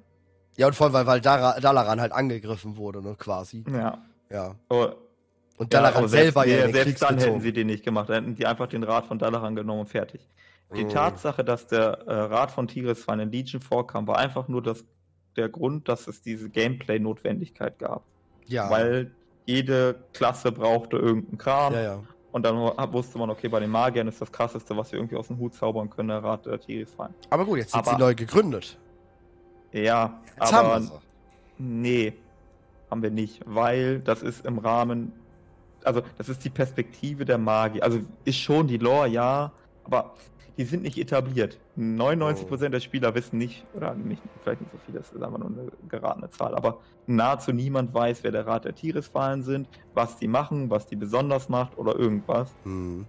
Ja, und vor allem, weil, weil Dalaran halt angegriffen wurde, ne, quasi. Ja. Ja. Oh, und Dalaran ja, selber selbst, ja, selbst dann hätten sie den nicht gemacht. Dann hätten die einfach den Rat von Dalaran genommen und fertig. Die mm. Tatsache, dass der äh, Rat von Tigris in Legion vorkam, war einfach nur das, der Grund, dass es diese Gameplay-Notwendigkeit gab. Ja. Weil jede Klasse brauchte irgendeinen Kram. Ja, ja. Und dann wusste man, okay, bei den Magiern ist das krasseste, was wir irgendwie aus dem Hut zaubern können, der Rat der Tigris Aber gut, jetzt sind aber, sie neu gegründet. Ja, jetzt aber. Haben wir nee, haben wir nicht, weil das ist im Rahmen also das ist die Perspektive der Magie. Also ist schon die Lore, ja, aber die sind nicht etabliert. 99% oh. der Spieler wissen nicht, oder nicht, vielleicht nicht so viel, das ist einfach nur eine geratene Zahl, aber nahezu niemand weiß, wer der Rat der Tieresfallen sind, was die machen, was die besonders macht oder irgendwas. Hm.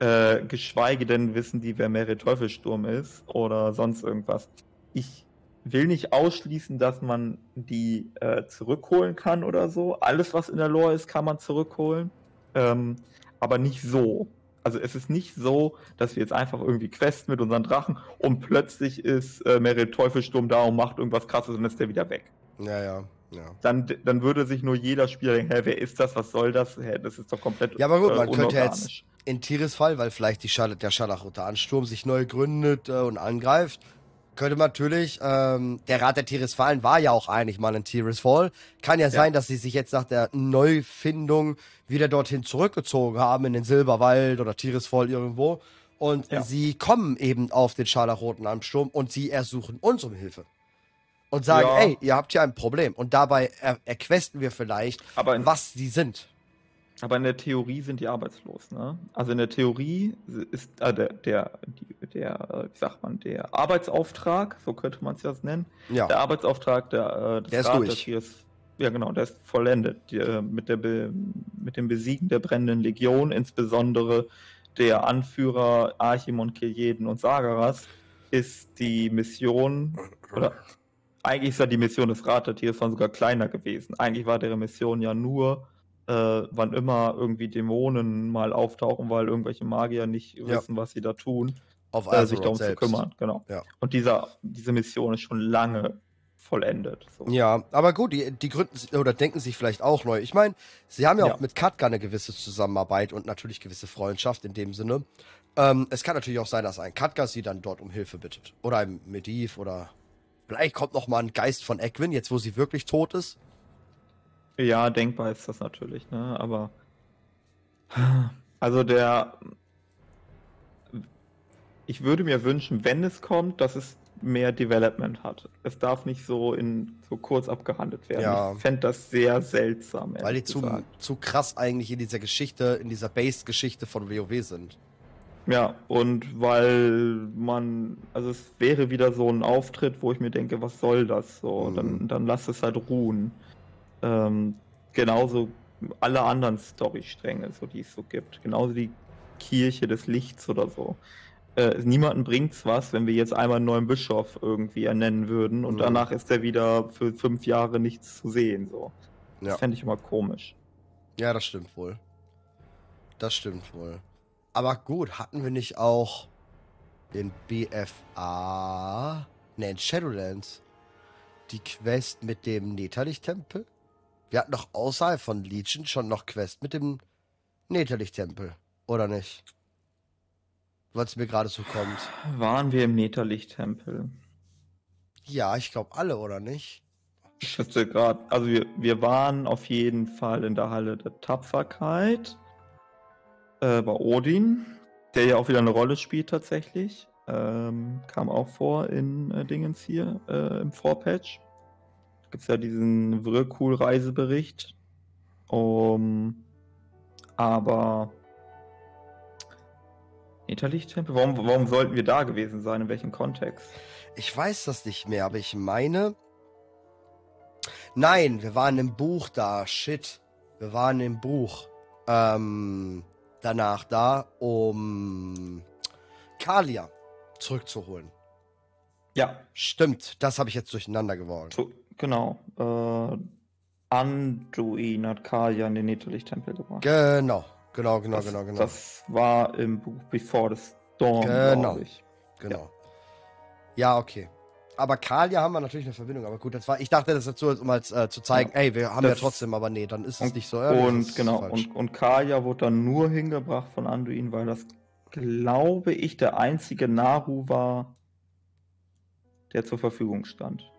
Äh, geschweige denn wissen die, wer Merit Teufelsturm ist oder sonst irgendwas. Ich will nicht ausschließen, dass man die äh, zurückholen kann oder so. Alles, was in der Lore ist, kann man zurückholen. Ähm, aber nicht so. Also es ist nicht so, dass wir jetzt einfach irgendwie questen mit unseren Drachen und plötzlich ist äh, Meryl Teufelsturm da und macht irgendwas krasses und ist der wieder weg. Ja, ja. Ja. Dann, dann würde sich nur jeder Spieler denken, hä, wer ist das, was soll das? Hä, das ist doch komplett Ja, aber gut, man äh, könnte jetzt in Tirisfall, weil vielleicht die Schal der Scharlachrote Ansturm sich neu gründet äh, und angreift, könnte man natürlich, ähm, der Rat der Tirisfallen war ja auch eigentlich mal in Tirisfall. Kann ja, ja, sein, dass sie sich jetzt nach der Neufindung wieder dorthin zurückgezogen haben, in den Silberwald oder Tirisfall irgendwo. Und ja. sie kommen eben auf den Scharlachroten Ansturm und sie ersuchen uns um Hilfe und sagen, ja. ey, ihr habt hier ein Problem. Und dabei er erquesten wir vielleicht, was die sind. Aber in der Theorie sind die arbeitslos, ne? Also in der Theorie ist äh, der, der, die, der, äh, wie sagt man, der Arbeitsauftrag, so könnte man es ja nennen. Ja. Der Arbeitsauftrag der, äh, des der ist Rates durch. Ist, ja, genau, der ist vollendet. Die, äh, mit, der Be mit dem Besiegen der brennenden Legion, insbesondere der Anführer Archimon, Kiljeden und Sagaras, ist die Mission, oder eigentlich ist ja die Mission des Ratatiers sogar kleiner gewesen. Eigentlich war deren Mission ja nur, äh, wann immer irgendwie Dämonen mal auftauchen, weil irgendwelche Magier nicht ja. wissen, was sie da tun, Auf äh, sich darum selbst. zu kümmern. Genau. Ja. Und dieser, diese Mission ist schon lange vollendet. So. Ja, aber gut, die, die gründen oder denken sich vielleicht auch neu. Ich meine, sie haben ja, ja. auch mit Katka eine gewisse Zusammenarbeit und natürlich gewisse Freundschaft in dem Sinne. Ähm, es kann natürlich auch sein, dass ein Katka sie dann dort um Hilfe bittet. Oder ein Mediv oder Vielleicht kommt noch mal ein Geist von Egwin, jetzt wo sie wirklich tot ist. Ja, denkbar ist das natürlich, ne? Aber also der ich würde mir wünschen, wenn es kommt, dass es mehr Development hat. Es darf nicht so in so kurz abgehandelt werden. Ja. Ich fände das sehr seltsam. Weil die zu, zu krass eigentlich in dieser Geschichte, in dieser Base-Geschichte von WoW sind. Ja, und weil man, also es wäre wieder so ein Auftritt, wo ich mir denke, was soll das so? Mhm. Dann, dann lass es halt ruhen. Ähm, genauso alle anderen Storystränge, so die es so gibt. Genauso die Kirche des Lichts oder so. Äh, niemanden bringt's was, wenn wir jetzt einmal einen neuen Bischof irgendwie ernennen würden und mhm. danach ist er wieder für fünf Jahre nichts zu sehen. So. Das ja. fände ich immer komisch. Ja, das stimmt wohl. Das stimmt wohl. Aber gut, hatten wir nicht auch in BFA, ne, in Shadowlands, die Quest mit dem Netherlicht-Tempel? Wir hatten doch außerhalb von Legion schon noch Quest mit dem Netherlicht-Tempel, oder nicht? Weil es mir gerade so kommt. Waren wir im Netherlicht-Tempel? Ja, ich glaube alle, oder nicht? Ich wüsste gerade, also wir, wir waren auf jeden Fall in der Halle der Tapferkeit äh, bei Odin, der ja auch wieder eine Rolle spielt tatsächlich. Ähm, kam auch vor in äh, Dingens hier äh, im Vorpatch. Gibt es ja diesen Whirlpool-Reisebericht. Um, aber Netherlicht-Tempel? Warum, warum sollten wir da gewesen sein? In welchem Kontext? Ich weiß das nicht mehr, aber ich meine. Nein, wir waren im Buch da. Shit. Wir waren im Buch. Ähm, danach da, um Kalia zurückzuholen. Ja. Stimmt, das habe ich jetzt durcheinander geworden. Genau. Äh, Anduin hat Kalia in den Netherlicht-Tempel gebracht. Genau, genau, genau, das, genau, genau. Das war im Buch Before the Storm, genau. ich. Genau. Ja. ja, okay. Aber Kalia haben wir natürlich eine Verbindung, aber gut, das war, ich dachte das dazu, um als äh, zu zeigen, ja, ey, wir haben ja trotzdem, aber nee, dann ist es nicht so ehrlich. Und genau, und, und Kalia wurde dann nur hingebracht von Anduin, weil das, glaube ich, der einzige Naru war, der zur Verfügung stand.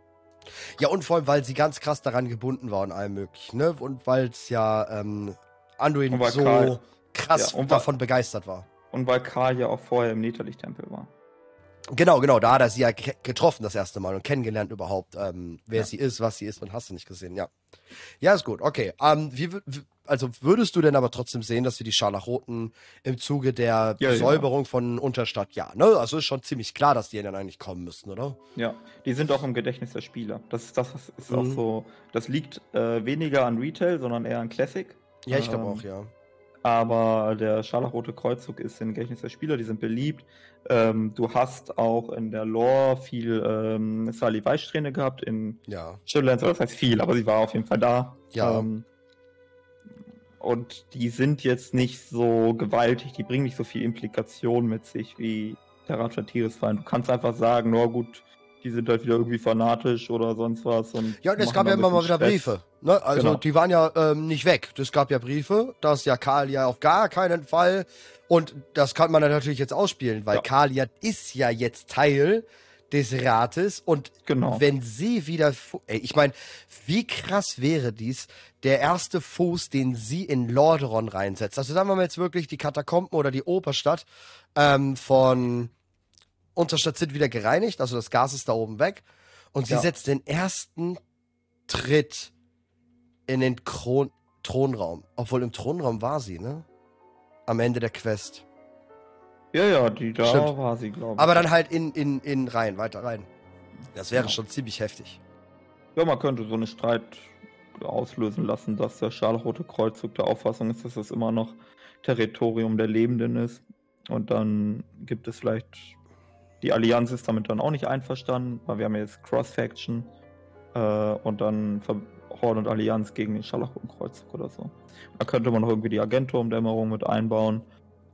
Ja, und vor allem, weil sie ganz krass daran gebunden war und allem möglichen, ne? Und weil es ja ähm, Anduin so Karl, krass ja, davon weil, begeistert war. Und weil Karl ja auch vorher im Netherlicht-Tempel war. Genau, genau, da hat er sie ja getroffen das erste Mal und kennengelernt überhaupt, ähm, wer ja. sie ist, was sie ist und hast du nicht gesehen, ja. Ja, ist gut, okay. Ähm, wie, also würdest du denn aber trotzdem sehen, dass wir die Scharlachroten im Zuge der ja, Säuberung ja. von Unterstadt, ja, ne? Also ist schon ziemlich klar, dass die dann eigentlich kommen müssten, oder? Ja, die sind auch im Gedächtnis der Spieler. Das ist das, ist mhm. auch so, das liegt äh, weniger an Retail, sondern eher an Classic. Ja, ich glaube ähm, auch, ja. Aber der Scharlachrote Kreuzzug ist im Gedächtnis der Spieler, die sind beliebt. Ähm, du hast auch in der Lore viel ähm, Sally Weichsträhne gehabt in ja. Shadowlands, das heißt viel, aber sie war auf jeden Fall da. Ja. Ähm, und die sind jetzt nicht so gewaltig, die bringen nicht so viel Implikation mit sich wie der Rat von Tieresfallen. Du kannst einfach sagen, nur gut, die sind halt wieder irgendwie fanatisch oder sonst was. Und ja, und es gab ja immer mal wieder Stress. Briefe. Ne? Also genau. die waren ja ähm, nicht weg. Es gab ja Briefe, dass ja Kalia auf gar keinen Fall. Und das kann man natürlich jetzt ausspielen, weil ja. Kalia ist ja jetzt Teil des Rates und genau. wenn sie wieder, ey, ich meine, wie krass wäre dies, der erste Fuß, den sie in Lordaeron reinsetzt. Also sagen wir mal jetzt wirklich die Katakomben oder die Oberstadt ähm, von Unterstadt sind wieder gereinigt, also das Gas ist da oben weg und sie ja. setzt den ersten Tritt in den Kron Thronraum, obwohl im Thronraum war sie, ne? Am Ende der Quest. Ja, ja, die da Stimmt. war sie, glaube ich. Aber dann halt in, in, in rein, weiter rein. Das wäre ja. schon ziemlich heftig. Ja, man könnte so einen Streit auslösen lassen, dass der Scharlachrote Kreuzzug der Auffassung ist, dass das immer noch Territorium der Lebenden ist. Und dann gibt es vielleicht. Die Allianz ist damit dann auch nicht einverstanden, weil wir haben jetzt Cross-Faction äh, und dann Horde und Allianz gegen den Scharlachroten Kreuzzug oder so. Da könnte man noch irgendwie die Agenturumdämmerung mit einbauen.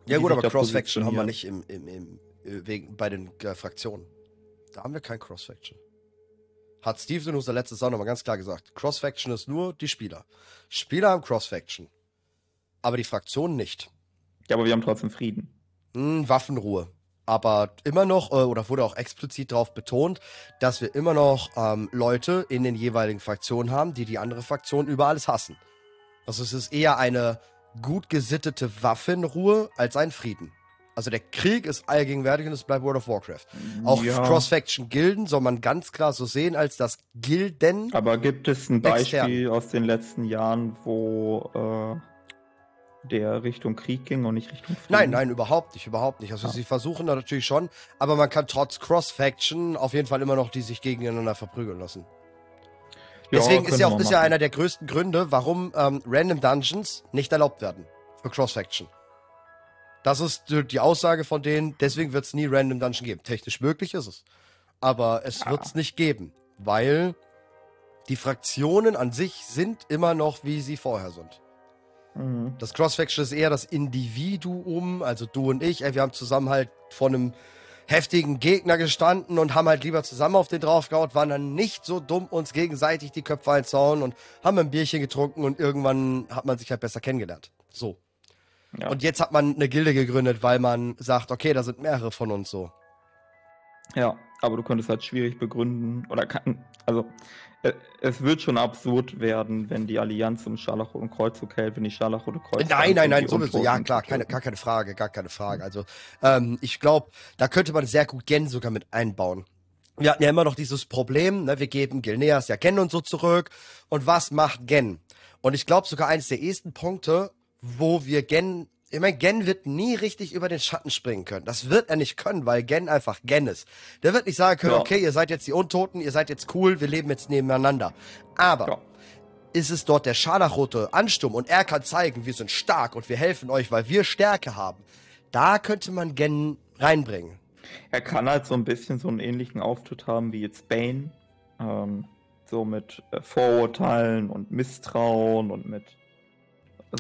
Ja gut, aber Cross-Faction haben wir nicht im, im, im, äh, wegen, bei den äh, Fraktionen. Da haben wir kein Cross-Faction. Hat Steven in unserer letzten Saison nochmal ganz klar gesagt. Cross-Faction ist nur die Spieler. Spieler haben Cross-Faction. Aber die Fraktionen nicht. Ja, aber wir haben trotzdem Frieden. Hm, Waffenruhe. Aber immer noch, äh, oder wurde auch explizit darauf betont, dass wir immer noch ähm, Leute in den jeweiligen Fraktionen haben, die die andere Fraktion über alles hassen. Also es ist eher eine gut gesittete Waffenruhe als ein Frieden. Also der Krieg ist allgegenwärtig und es bleibt World of Warcraft. Auch ja. Cross-Faction-Gilden soll man ganz klar so sehen als das Gilden. Aber gibt es ein Beispiel extern. aus den letzten Jahren, wo äh, der Richtung Krieg ging und nicht Richtung Frieden? Nein, nein, überhaupt nicht, überhaupt nicht. Also ja. sie versuchen da natürlich schon, aber man kann trotz Cross-Faction auf jeden Fall immer noch die sich gegeneinander verprügeln lassen. Deswegen ist ja auch bisher einer der größten Gründe, warum ähm, Random Dungeons nicht erlaubt werden für Cross-Faction. Das ist die Aussage von denen, deswegen wird es nie Random Dungeon geben. Technisch möglich ist es. Aber es ja. wird es nicht geben, weil die Fraktionen an sich sind immer noch, wie sie vorher sind. Mhm. Das Cross-Faction ist eher das Individuum, also du und ich, ey, wir haben zusammen halt vor einem heftigen Gegner gestanden und haben halt lieber zusammen auf den draufgehauen, waren dann nicht so dumm, uns gegenseitig die Köpfe einzauen und haben ein Bierchen getrunken und irgendwann hat man sich halt besser kennengelernt. So. Ja. Und jetzt hat man eine Gilde gegründet, weil man sagt, okay, da sind mehrere von uns so. Ja, aber du könntest halt schwierig begründen, oder kann, also es wird schon absurd werden, wenn die Allianz um Scharlachroten Kreuzzug hält, wenn die Scharlachrote Kreuzzug. Nein, nein, nein, sowieso. Ja, klar, keine, gar keine Frage, gar keine Frage. Also, ähm, ich glaube, da könnte man sehr gut Gen sogar mit einbauen. Wir hatten ja immer noch dieses Problem, ne, wir geben Gilneas ja Gen und so zurück. Und was macht Gen? Und ich glaube sogar eines der ersten Punkte, wo wir Gen ich meine, Gen wird nie richtig über den Schatten springen können. Das wird er nicht können, weil Gen einfach Gen ist. Der wird nicht sagen können, ja. okay, ihr seid jetzt die Untoten, ihr seid jetzt cool, wir leben jetzt nebeneinander. Aber ja. ist es dort der scharlachrote Ansturm und er kann zeigen, wir sind stark und wir helfen euch, weil wir Stärke haben. Da könnte man Gen reinbringen. Er kann halt so ein bisschen so einen ähnlichen Auftritt haben wie jetzt Bane. Ähm, so mit äh, Vorurteilen und Misstrauen und mit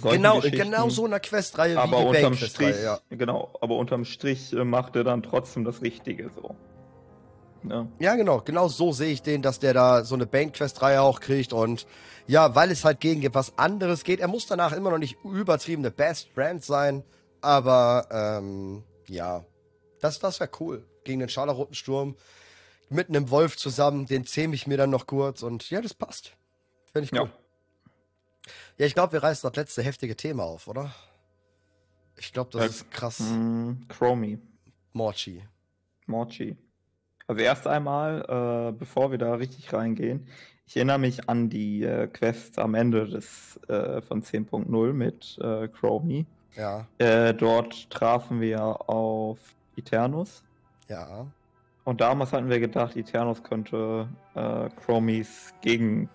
genau, genau so einer Questreihe aber wie unterm Strich, ja. Genau, aber unterm Strich äh, macht er dann trotzdem das Richtige so. Ja. ja, genau, genau so sehe ich den, dass der da so eine Bane-Quest-Reihe auch kriegt und ja, weil es halt gegen was anderes geht. Er muss danach immer noch nicht übertriebene Best Friend sein, aber ähm, ja, das, das wäre cool. Gegen den Scharlachroten Sturm mit einem Wolf zusammen, den zähme ich mir dann noch kurz und ja, das passt. Finde ich cool. Ja. Ja, ich glaube, wir reißen das letzte heftige Thema auf, oder? Ich glaube, das ja, ist krass. Mh, Chromie. Morchi. Morchi. Also erst einmal, äh, bevor wir da richtig reingehen, ich erinnere mich an die äh, Quest am Ende des äh, von 10.0 mit äh, Chromie. Ja. Äh, dort trafen wir auf Eternus. Ja. Und damals hatten wir gedacht, Eternus könnte äh, Chromies Gegenbild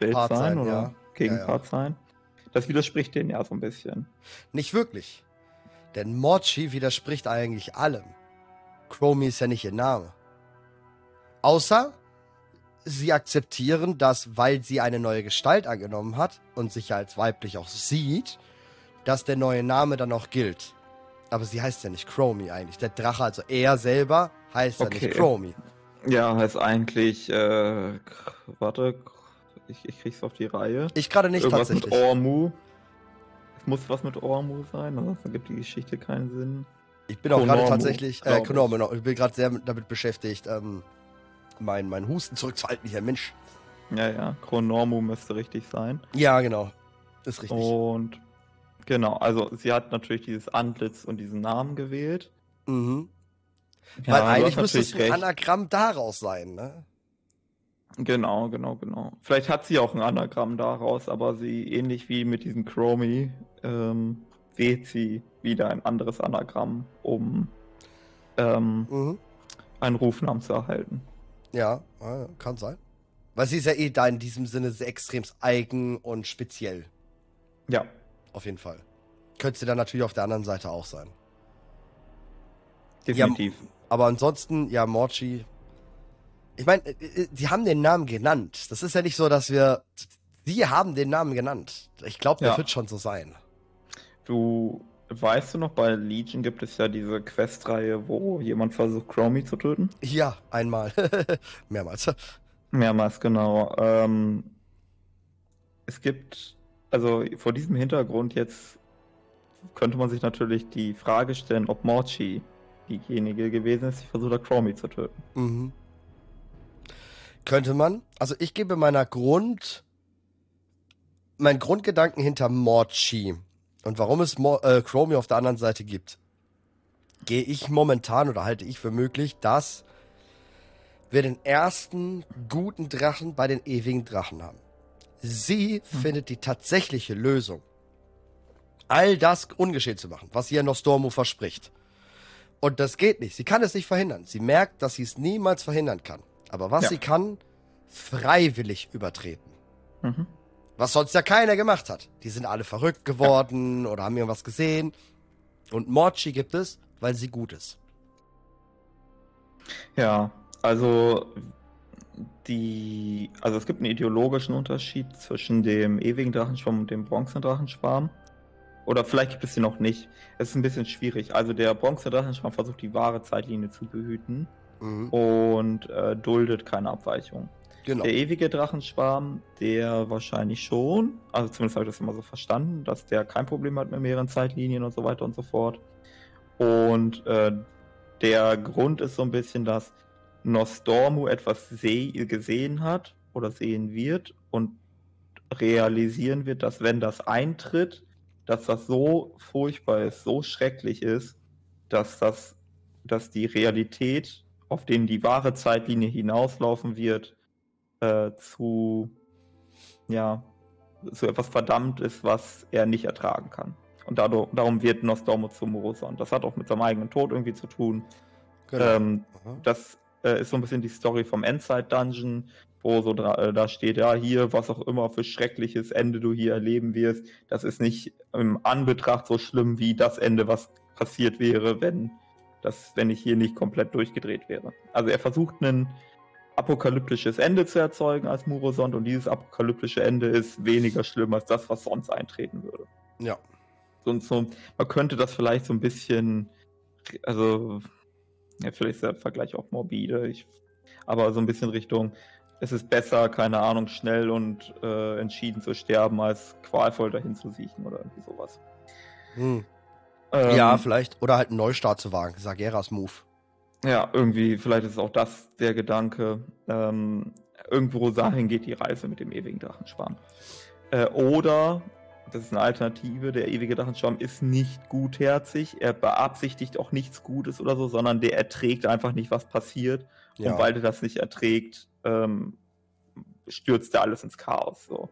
sein, sein, oder ja. Gegenpart ja, sein. Das widerspricht denen ja so ein bisschen. Nicht wirklich. Denn Mochi widerspricht eigentlich allem. Chromie ist ja nicht ihr Name. Außer sie akzeptieren, dass, weil sie eine neue Gestalt angenommen hat und sich als weiblich auch sieht, dass der neue Name dann auch gilt. Aber sie heißt ja nicht Chromie eigentlich. Der Drache, also er selber, heißt okay. ja nicht Chromie. Ja, heißt eigentlich, äh, warte, ich, ich krieg's auf die Reihe. Ich gerade nicht Irgendwas tatsächlich. mit Ormu. Es muss was mit Ormu sein, ansonsten gibt die Geschichte keinen Sinn. Ich bin auch gerade tatsächlich, äh. Konormu, genau. ich bin gerade sehr damit beschäftigt, ähm, mein, mein Husten zurückzuhalten, hier Mensch. Ja, ja, Chronormu müsste richtig sein. Ja, genau. Ist richtig. Und genau, also sie hat natürlich dieses Antlitz und diesen Namen gewählt. Mhm. Ja, Weil eigentlich müsste es ein Anagramm daraus sein, ne? Genau, genau, genau. Vielleicht hat sie auch ein Anagramm daraus, aber sie, ähnlich wie mit diesem Chromie, ähm, wählt sie wieder ein anderes Anagramm, um ähm, Mhm. einen Rufnamen zu erhalten. Ja, kann sein. Weil sie ist ja eh da in diesem Sinne sehr extrem eigen und speziell. Ja, Auf jeden Fall. Könnte sie dann natürlich auf der anderen Seite auch sein. definitiv. Aber ansonsten, ja, Morchi. Ich meine, sie haben den Namen genannt. Das ist ja nicht so, dass wir. Sie haben den Namen genannt. Ich glaube, das Ja. wird schon so sein. Du weißt du noch, bei Legion gibt es ja diese Questreihe, wo jemand versucht, Chromie zu töten? Ja, einmal. Mehrmals. Mehrmals, genau. Ähm, es gibt, also vor diesem Hintergrund jetzt könnte man sich natürlich die Frage stellen, ob Morchi diejenige gewesen ist, die versucht hat, Chromie zu töten. Mhm. Könnte man. Also ich gebe meiner Grund. Mein Grundgedanken hinter Morchi und warum es Mo äh, Chromie auf der anderen Seite gibt, gehe ich momentan oder halte ich für möglich, dass wir den ersten guten Drachen bei den ewigen Drachen haben. Sie findet die tatsächliche Lösung, all das ungeschehen zu machen, was ihr Nostormo verspricht. Und das geht nicht. Sie kann es nicht verhindern. Sie merkt, dass sie es niemals verhindern kann. Aber was Ja. sie kann, freiwillig übertreten. Mhm. Was sonst ja keiner gemacht hat. Die sind alle verrückt geworden oder haben irgendwas gesehen. Und Morchi gibt es, weil sie gut ist. Ja, also die, also es gibt einen ideologischen Unterschied zwischen dem ewigen Drachenschwarm und dem Bronzedrachenschwarm. Oder vielleicht gibt es sie noch nicht. Es ist ein bisschen schwierig. Also der Bronzedrachenschwarm versucht die wahre Zeitlinie zu behüten Mhm. und äh, duldet keine Abweichung. Genau. Der ewige Drachenschwarm, der wahrscheinlich schon, also zumindest habe ich das immer so verstanden, dass der kein Problem hat mit mehreren Zeitlinien und so weiter und so fort. Und äh, der Grund ist so ein bisschen, dass Nostormu etwas seh gesehen hat oder sehen wird und realisieren wird, dass wenn das eintritt, dass das so furchtbar ist, so schrecklich ist, dass das, dass die Realität, auf den die wahre Zeitlinie hinauslaufen wird, äh, zu, ja, zu etwas verdammt ist, was er nicht ertragen kann. Und dadurch, darum wird Nostormo zum Moroson. Das hat auch mit seinem eigenen Tod irgendwie zu tun. genau. Ähm, das äh, ist so ein bisschen die Story vom Endside Dungeon, wo so äh, da steht, ja, hier, was auch immer für schreckliches Ende du hier erleben wirst, das ist nicht im Anbetracht so schlimm wie das Ende, was passiert wäre, wenn das, wenn ich hier nicht komplett durchgedreht wäre. Also er versucht ein apokalyptisches Ende zu erzeugen als Murosond und dieses apokalyptische Ende ist weniger schlimm als das, was sonst eintreten würde. Ja. Und so, man könnte das vielleicht so ein bisschen, also, ja, vielleicht ist der Vergleich auch morbide, ich, aber so ein bisschen Richtung, es ist besser, keine Ahnung, schnell und äh, entschieden zu sterben, als qualvoll dahin zu siechen oder irgendwie sowas. Hm. Ähm, ja, vielleicht. Oder halt einen Neustart zu wagen. Sageras Move. Ja, irgendwie, vielleicht ist auch das der Gedanke. Ähm, irgendwo dahin geht die Reise mit dem ewigen Drachenschwarm. Äh, oder, das ist eine Alternative, der ewige Drachenschwarm ist nicht gutherzig, er beabsichtigt auch nichts Gutes oder so, sondern der erträgt einfach nicht, was passiert. Ja. Und weil der das nicht erträgt, ähm, stürzt er alles ins Chaos. So.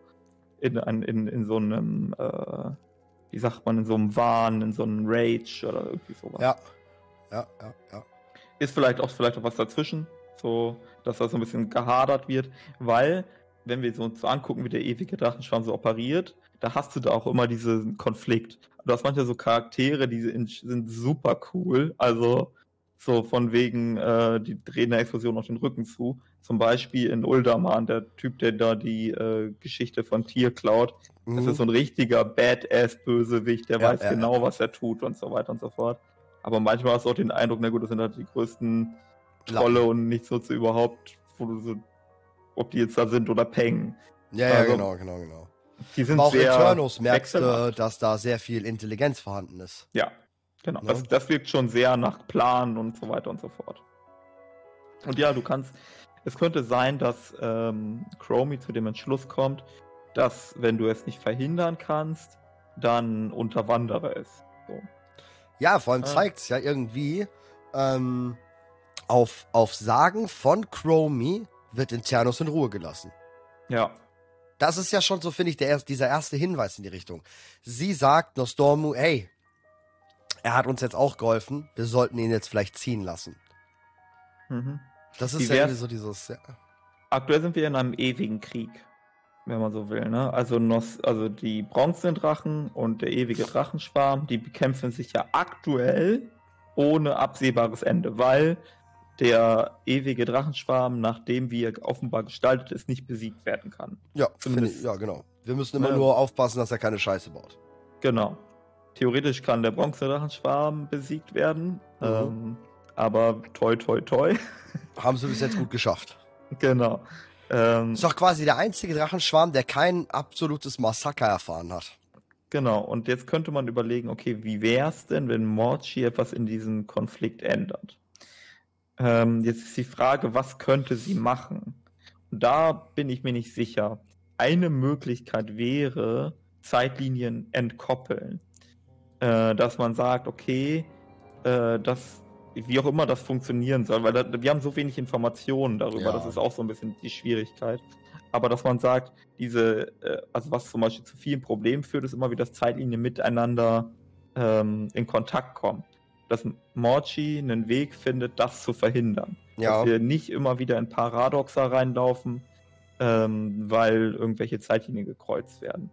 In, in, in, so einem, äh, wie sagt man, in so einem Wahn, in so einem Rage oder irgendwie sowas ja. Ja, ja, ja. ist vielleicht auch vielleicht auch was dazwischen, so dass da so ein bisschen gehadert wird, weil wenn wir so uns so angucken, wie der ewige Drachenschwarm so operiert, da hast du da auch immer diesen Konflikt. Du hast manchmal so Charaktere, die sind, super cool, also so von wegen, äh, die drehen der Explosion auf den Rücken zu. Zum Beispiel in Uldaman, der Typ, der da die äh, Geschichte von Tier klaut. Das Mhm. ist so ein richtiger Badass-Bösewicht, der Ja, weiß ja, genau, was er tut und so weiter und so fort. Aber manchmal hast du auch den Eindruck, na gut, das sind halt die größten Trolle und nichts nutze überhaupt, wo du so, ob die jetzt da sind oder Peng. Ja, ja, also, genau, genau, genau. Die sind Aber auch sehr Eternus merkst du, dass da sehr viel Intelligenz vorhanden ist. Ja, genau. Ne? Das, das wirkt schon sehr nach Plan und so weiter und so fort. Und ja, du kannst, es könnte sein, dass ähm, Chromie zu dem Entschluss kommt, dass, wenn du es nicht verhindern kannst, dann unterwandere es. So. Ja, vor allem Ah. zeigt es ja irgendwie, ähm, auf, auf Sagen von Chromie wird Internus in Ruhe gelassen. Ja, Das ist ja schon so, finde ich, der, dieser erste Hinweis in die Richtung. Sie sagt Nostormu, hey, er hat uns jetzt auch geholfen, wir sollten ihn jetzt vielleicht ziehen lassen. mhm. Das ist ja irgendwie so dieses, ja. Aktuell sind wir in einem ewigen Krieg, wenn man so will. Ne? Also, Nos also die Bronzendrachen und der ewige Drachenschwarm, die bekämpfen sich ja aktuell ohne absehbares Ende, weil der ewige Drachenschwarm, nachdem wie er offenbar gestaltet ist, nicht besiegt werden kann. Ja, Zumindest- ich, ja, genau. Wir müssen immer Ja. nur aufpassen, dass er keine Scheiße baut. Genau. Theoretisch kann der Bronzedrachenschwarm besiegt werden, Mhm. ähm, aber toi toi toi. Haben sie bis jetzt gut geschafft. genau. Ähm, Ist doch quasi der einzige Drachenschwarm, der kein absolutes Massaker erfahren hat. Genau, und jetzt könnte man überlegen, okay, wie wäre es denn, wenn Morchi etwas in diesem Konflikt ändert? Ähm, jetzt ist die Frage, was könnte sie machen? Und da bin ich mir nicht sicher. Eine Möglichkeit wäre, Zeitlinien entkoppeln. Äh, dass man sagt, okay, äh, das, wie auch immer das funktionieren soll, weil da, wir haben so wenig Informationen darüber, Ja. das ist auch so ein bisschen die Schwierigkeit. Aber dass man sagt, diese, äh, also was zum Beispiel zu vielen Problemen führt, ist immer wieder, dass Zeitlinien miteinander ähm, in Kontakt kommen. Dass Morchi einen Weg findet, das zu verhindern. Ja. Dass wir nicht immer wieder in Paradoxa reinlaufen, ähm, weil irgendwelche Zeitlinien gekreuzt werden.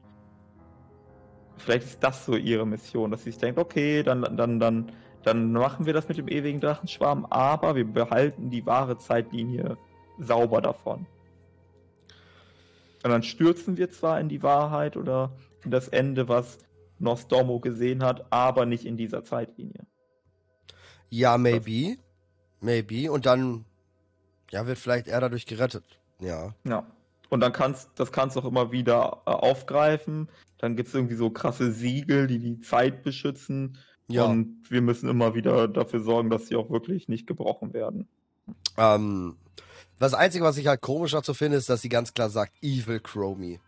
Vielleicht ist das so ihre Mission, dass sie sich denkt, okay, dann, dann, dann, dann machen wir das mit dem ewigen Drachenschwarm, aber wir behalten die wahre Zeitlinie sauber davon. Und dann stürzen wir zwar in die Wahrheit oder in das Ende, was Nostormo gesehen hat, aber nicht in dieser Zeitlinie. Ja, maybe. Maybe. Und dann, ja, wird vielleicht er dadurch gerettet. Ja. Ja. Und dann kannst, das kannst du auch immer wieder äh, aufgreifen. Dann gibt es irgendwie so krasse Siegel, die die Zeit beschützen. Ja. Und wir müssen immer wieder dafür sorgen, dass sie auch wirklich nicht gebrochen werden. Ähm, das Einzige, was ich halt komisch dazu finde, ist, dass sie ganz klar sagt, Evil Chromie.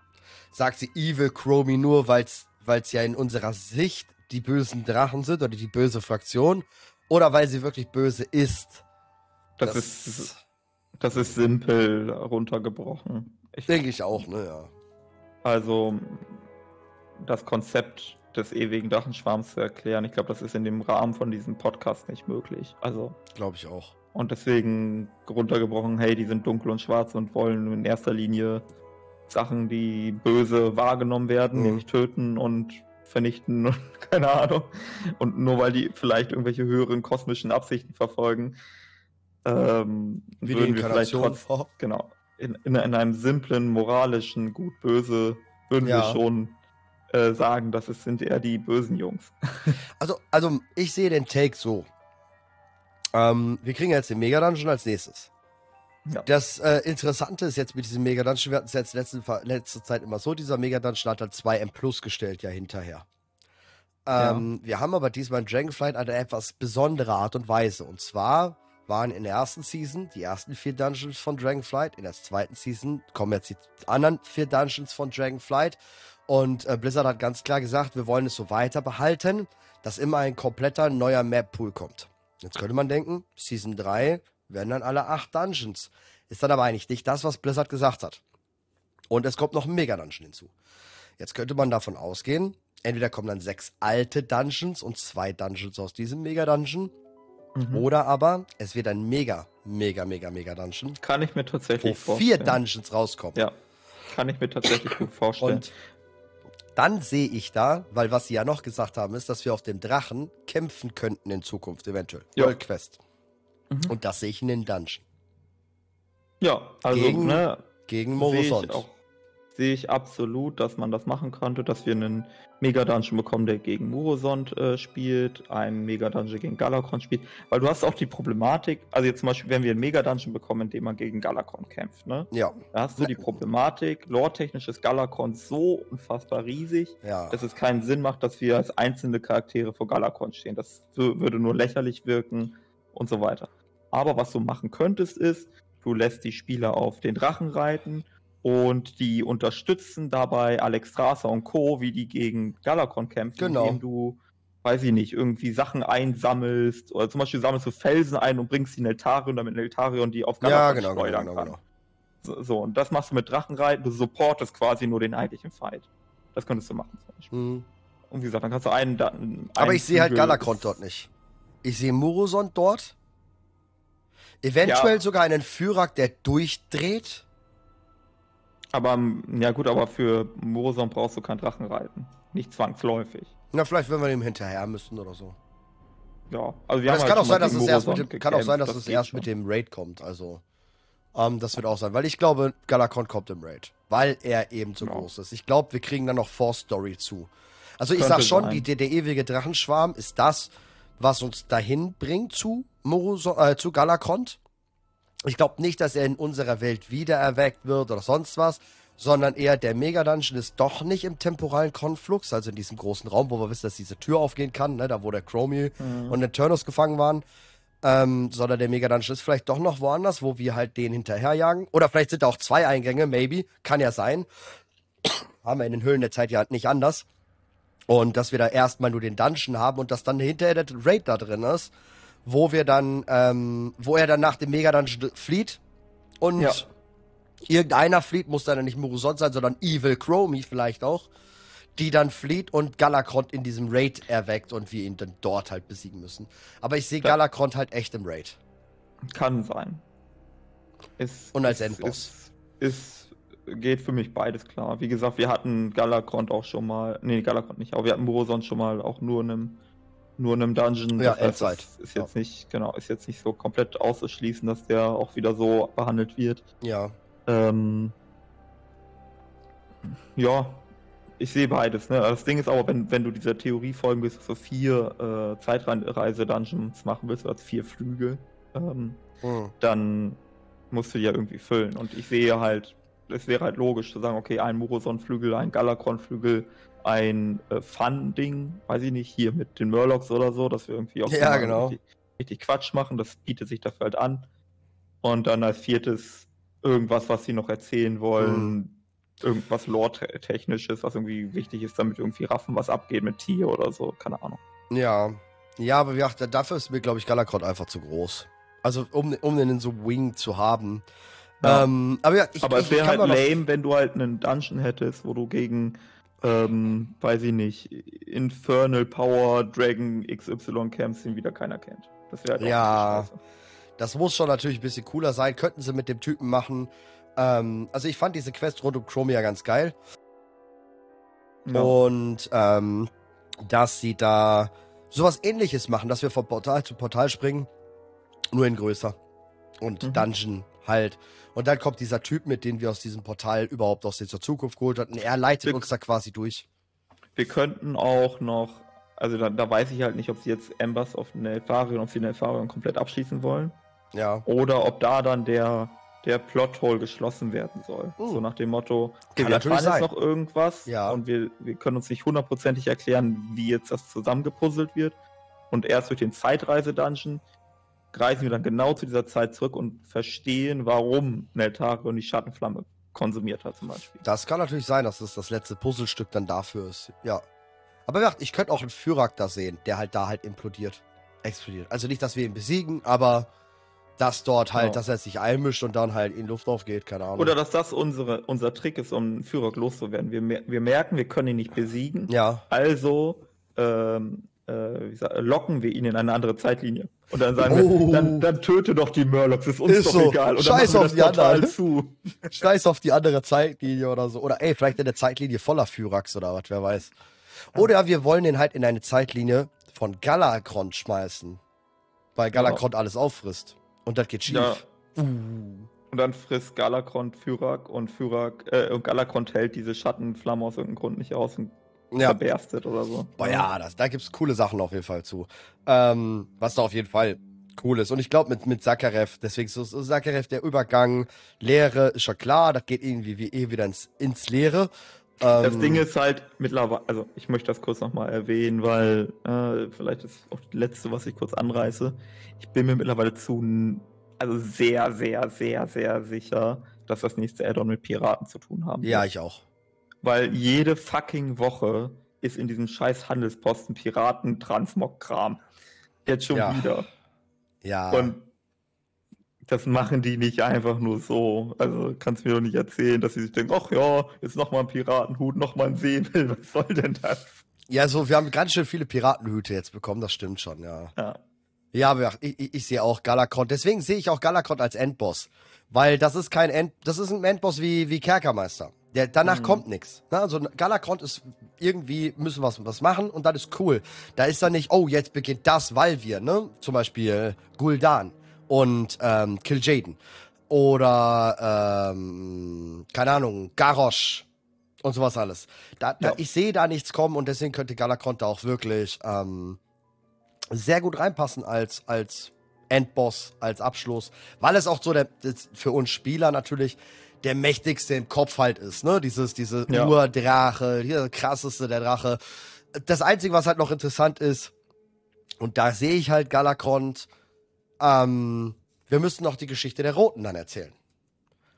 Sagt sie Evil Chromie nur, weil es ja in unserer Sicht die bösen Drachen sind oder die böse Fraktion oder weil sie wirklich böse ist. Das, ist, das ist simpel runtergebrochen. Denke ich auch, ne, ja. Also das Konzept des ewigen Drachenschwarms zu erklären, ich glaube, das ist in dem Rahmen von diesem Podcast nicht möglich. Also Glaube ich auch. Und deswegen runtergebrochen, hey, die sind dunkel und schwarz und wollen in erster Linie Sachen, die böse wahrgenommen werden, Mhm. nämlich töten und vernichten und keine Ahnung. Und nur weil die vielleicht irgendwelche höheren kosmischen Absichten verfolgen, ähm, Wie würden wir vielleicht trotz, genau, in, in, in einem simplen, moralischen Gut-Böse würden wir Ja. schon äh, sagen, dass es sind eher die bösen Jungs. Also, also ich sehe den Take so. Ähm, wir kriegen jetzt den Mega Dungeon als nächstes. Ja. Das äh, Interessante ist jetzt mit diesem Mega Dungeon, wir hatten es jetzt letzte, letzte Zeit immer so, dieser Mega Dungeon hat halt 2 M Plus gestellt ja hinterher. Ähm, Wir haben aber diesmal in Dragonflight eine etwas besondere Art und Weise. Und zwar waren in der ersten Season die ersten vier Dungeons von Dragonflight. In der zweiten Season kommen jetzt die anderen vier Dungeons von Dragonflight. Und äh, Blizzard hat ganz klar gesagt, wir wollen es so weiter behalten, dass immer ein kompletter neuer Map-Pool kommt. Jetzt könnte man denken, Season 3 werden dann alle acht Dungeons. Ist dann aber eigentlich nicht das, was Blizzard gesagt hat. Und es kommt noch ein Mega-Dungeon hinzu. Jetzt könnte man davon ausgehen, entweder kommen dann sechs alte Dungeons und zwei Dungeons aus diesem Mega-Dungeon. Mhm. Oder aber es wird ein mega, mega, mega, mega Dungeon, Kann ich mir wo tatsächlich vier vorstellen. Dungeons rauskommen. Ja, kann ich mir tatsächlich gut vorstellen. Und dann sehe ich da, weil was sie ja noch gesagt haben, ist, dass wir auf dem Drachen kämpfen könnten in Zukunft, eventuell. Ja. World Quest. Mhm. Und das sehe ich in den Dungeon. Ja, also Gegen- ne, Gegen auch, sehe ich absolut, dass man das machen könnte, dass wir einen Mega-Dungeon bekommen, der gegen Murosond äh, spielt, einen Mega-Dungeon gegen Galakron spielt, weil du hast auch die Problematik, also jetzt zum Beispiel, wenn wir einen Mega-Dungeon bekommen, in dem man gegen Galakron kämpft, ne? Ja. Da hast du die Problematik, lore-technisch ist Galakron so unfassbar riesig, Ja. dass es keinen Sinn macht, dass wir als einzelne Charaktere vor Galakron stehen. Das wür- würde nur lächerlich wirken und so weiter. Aber was du machen könntest, ist, du lässt die Spieler auf den Drachen reiten und die unterstützen dabei Alex Strasser und Co., wie die gegen Galakron kämpfen, Genau. indem du, weiß ich nicht, irgendwie Sachen einsammelst oder zum Beispiel sammelst du Felsen ein und bringst die Neltarion, damit Neltarion die auf Ja, Galakron genau, genau, genau, kann. genau. So, so, und das machst du mit Drachenreiten, du supportest quasi nur den eigentlichen Fight. Das könntest du machen zum Beispiel. Mhm. Und wie gesagt, dann kannst du einen. einen Aber ich sehe halt Galakron dort nicht. Ich sehe Murosond dort. Eventuell Ja. sogar einen Führer, der durchdreht. Aber ähm, ja gut, aber für Moroson brauchst du kein Drachenreiten. Nicht zwangsläufig. Na, vielleicht, wenn wir dem hinterher müssen oder so. Ja, also wir Aber es haben kann halt auch sein, dass es gegen erst mit Moroson dem, kann auch sein, dass gekämpft, es erst schon. mit dem Raid kommt. Also, ähm, das wird auch sein, weil ich glaube, Galakron kommt im Raid, weil er eben so Ja. groß ist. Ich glaube, wir kriegen dann noch Force Story zu. Also ich sag schon, die, der, der ewige Drachenschwarm ist das, was uns dahin bringt zu Moroso, äh, zu Galakrond. Ich glaube nicht, dass er in unserer Welt wiedererweckt wird oder sonst was, sondern eher der Mega-Dungeon ist doch nicht im temporalen Konflux, also in diesem großen Raum, wo wir wissen, dass diese Tür aufgehen kann, ne, da wo der Chromie Mhm. und der Turnus gefangen waren, ähm, sondern der Mega-Dungeon ist vielleicht doch noch woanders, wo wir halt den hinterherjagen. Oder vielleicht sind da auch zwei Eingänge, maybe, kann ja sein. Haben wir in den Höhlen der Zeit ja nicht anders. Und dass wir da erstmal nur den Dungeon haben und dass dann hinterher der Raid da drin ist, wo wir dann, ähm, wo er dann nach dem Mega-Dungeon flieht und Ja. irgendeiner flieht, muss dann nicht Murusot sein, sondern Evil Chromie vielleicht auch, die dann flieht und Galakrond in diesem Raid erweckt und wir ihn dann dort halt besiegen müssen. Aber ich sehe Ja. Galakrond halt echt im Raid. Kann sein. Ist, Und als ist, Endboss. Ist, ist, geht für mich beides klar. Wie gesagt, wir hatten Galakrond auch schon mal. Nee, Galakrond nicht, aber wir hatten Moroson schon mal auch nur in einem, nur in einem Dungeon. Ja, heißt, Endzeit. das Ist jetzt nicht, genau, ist jetzt nicht so komplett auszuschließen, dass der auch wieder so behandelt wird. Ja. Ähm, ja, ich sehe beides. Ne? Das Ding ist aber, wenn, wenn du dieser Theorie folgen willst, dass du vier äh, Zeitreise-Dungeons machen willst, also vier Flügel, ähm, Hm. dann musst du die ja irgendwie füllen. Und ich sehe halt, es wäre halt logisch zu sagen, okay, ein Muroson-Flügel, ein Galakron-Flügel, ein äh, Fun-Ding, weiß ich nicht, hier mit den Murlocs oder so, dass wir irgendwie auch Ja, genau. richtig, richtig Quatsch machen, das bietet sich dafür halt an. Und dann als viertes irgendwas, was sie noch erzählen wollen, Mhm. irgendwas Lore-technisches, was irgendwie wichtig ist, damit irgendwie raffen, was abgeht mit Tier oder so, keine Ahnung. Ja. Ja, aber wie gesagt, dafür ist mir, glaube ich, Galakrond einfach zu groß. Also, um, um den in so Wing zu haben. Ja. Ähm, aber ja, ich, Aber ich, es wäre halt lame, wenn du halt einen Dungeon hättest, wo du gegen, ähm, weiß ich nicht, Infernal Power Dragon XY kämpfst, den wieder keiner kennt. Das wäre halt Ja. Das muss schon natürlich ein bisschen cooler sein. Könnten sie mit dem Typen machen. Ähm, also ich fand diese Quest rund um Chromia ganz geil. Ja. Und ähm, dass sie da sowas ähnliches machen, dass wir von Portal zu Portal springen, nur in größer. Und Mhm. Dungeon halt. Und dann kommt dieser Typ, mit dem wir aus diesem Portal überhaupt aus der Zukunft geholt hatten. Er leitet Wir- uns da quasi durch. Wir könnten auch noch, also da, da weiß ich halt nicht, ob sie jetzt Embers auf Nelfarion, ob sie Nelfarion komplett abschließen wollen. Ja. Oder ob da dann der, der Plothole geschlossen werden soll. Uh. So nach dem Motto, okay, Kann wir erfahren jetzt noch irgendwas Ja. und wir, wir können uns nicht hundertprozentig erklären, wie jetzt das zusammengepuzzelt wird. Und erst durch den Zeitreise-Dungeon reisen wir dann genau zu dieser Zeit zurück und verstehen, warum Neltarion die Schattenflamme konsumiert hat zum Beispiel. Das kann natürlich sein, dass es das letzte Puzzlestück dann dafür ist. Ja. Aber wie gesagt, ich könnte auch einen Fyrak da sehen, der halt da halt implodiert. Explodiert. Also nicht, dass wir ihn besiegen, aber dass dort halt, Ja. dass er sich einmischt und dann halt in Luft aufgeht, keine Ahnung. Oder dass das unsere, unser Trick ist, um einen Führer loszuwerden. Wir, wir merken, wir können ihn nicht besiegen. ja. Also ähm, äh, sag, locken wir ihn in eine andere Zeitlinie. Und dann sagen Oh. wir, dann, dann töte doch die Murlocs, ist uns Ist doch so. egal. Und Scheiß auf die anderen. zu. Scheiß auf die andere Zeitlinie oder so. Oder ey, vielleicht in der Zeitlinie voller Fyraks oder was, wer weiß. Oder wir wollen den halt in eine Zeitlinie von Galakrond schmeißen. Weil Galakrond alles auffrisst. Und das geht schief. Ja. Uh. Und dann frisst Galakrond Fyrak und Fyrak, äh, und Galakrond hält diese Schattenflamme aus irgendeinem Grund nicht aus und ja. verberstet oder so. Boah, ja, das, da gibt's coole Sachen auf jeden Fall zu. Ähm, was da auf jeden Fall cool ist. Und ich glaube mit, mit Sakarev, deswegen so, so Sakarev, der Übergang, Leere, ist schon klar, das geht irgendwie wie eh wieder ins, ins Leere. Das ähm, Ding ist halt mittlerweile, also ich möchte das kurz nochmal erwähnen, weil äh, vielleicht ist auch das letzte, was ich kurz anreiße. Ich bin mir mittlerweile zu, also sehr, sehr, sehr, sehr sicher, dass das nächste Addon mit Piraten zu tun haben wird. Ja, ich auch. Weil jede fucking Woche ist in diesem scheiß Handelsposten Piraten-Transmog-Kram. Jetzt schon ja. wieder. Ja. Und das machen die nicht einfach nur so. Also kannst du mir doch nicht erzählen, dass sie sich denken, ach ja, jetzt nochmal ein Piratenhut, nochmal ein Säbel, was soll denn das? Ja, so, wir haben ganz schön viele Piratenhüte jetzt bekommen, das stimmt schon, ja. Ja, ja aber ich, ich, ich sehe auch Galakron. Deswegen sehe ich auch Galakron als Endboss. Weil das ist kein End, das ist ein Endboss wie, wie Kerkermeister. Der, danach mhm. kommt nichts. Ne? Also Galakrond ist irgendwie, müssen wir was, was machen und das ist cool. Da ist dann nicht, oh, jetzt beginnt das, weil wir, ne? Zum Beispiel Guldan und ähm, Kil'jaeden. Oder, ähm, keine Ahnung, Garrosh und sowas alles. Da, da, Ich sehe da nichts kommen und deswegen könnte Galakrond da auch wirklich ähm, sehr gut reinpassen als, als Endboss, als Abschluss. Weil es auch so der, für uns Spieler natürlich der mächtigste im Kopf halt ist, ne? Dieses, diese ja. Urdrache, der krasseste der Drache. Das Einzige, was halt noch interessant ist, und da sehe ich halt Galakrond, ähm, wir müssen noch die Geschichte der Roten dann erzählen.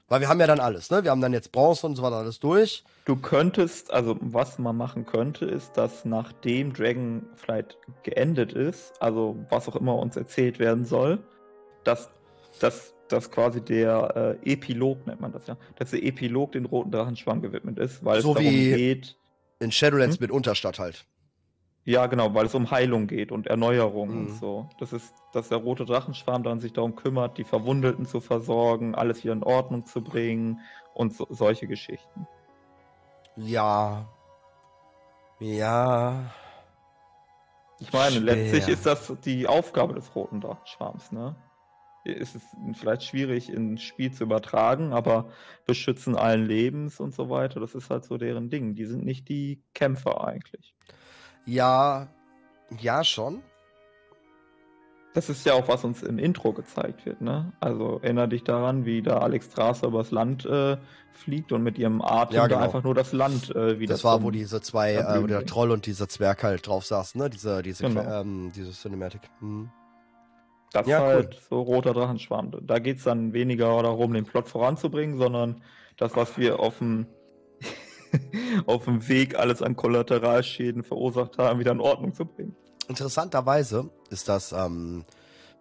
Weil wir haben ja dann alles, ne? Wir haben dann jetzt Bronze und so weiter alles durch. Du könntest, also was man machen könnte, ist, dass nachdem Dragonflight geendet ist, also was auch immer uns erzählt werden soll, dass, dass, dass quasi der äh, Epilog, nennt man das ja, dass der Epilog den roten Drachenschwamm gewidmet ist, weil so es darum geht. In Shadowlands hm? mit Unterstadt halt. Ja, genau, weil es um Heilung geht und Erneuerung mhm. und so. Das ist, dass der rote Drachenschwarm dann sich darum kümmert, die Verwundeten zu versorgen, alles wieder in Ordnung zu bringen und so, solche Geschichten. Ja. Ja. Ich meine, Schwer. letztlich ist das die Aufgabe des roten Drachenschwarms, ne? Es ist vielleicht schwierig ins Spiel zu übertragen, aber beschützen allen Lebens und so weiter, das ist halt so deren Ding. Die sind nicht die Kämpfer eigentlich. Ja, ja schon. Das ist ja auch, was uns im Intro gezeigt wird, ne? Also erinnere dich daran, wie da Alex Strasser übers Land äh, fliegt und mit ihrem Atem ja, genau. da einfach nur das Land äh, wieder. Das war, wo diese zwei, äh, wo der Troll und dieser Zwerg halt drauf saßen, ne? Diese, diese, genau. ähm, diese Cinematic. Hm. Das ja, ist halt cool. so roter Drachenschwarm. Da geht es dann weniger darum, den Plot voranzubringen, sondern das, was wir auf dem auf dem Weg alles an Kollateralschäden verursacht haben, wieder in Ordnung zu bringen. Interessanterweise ist das ähm,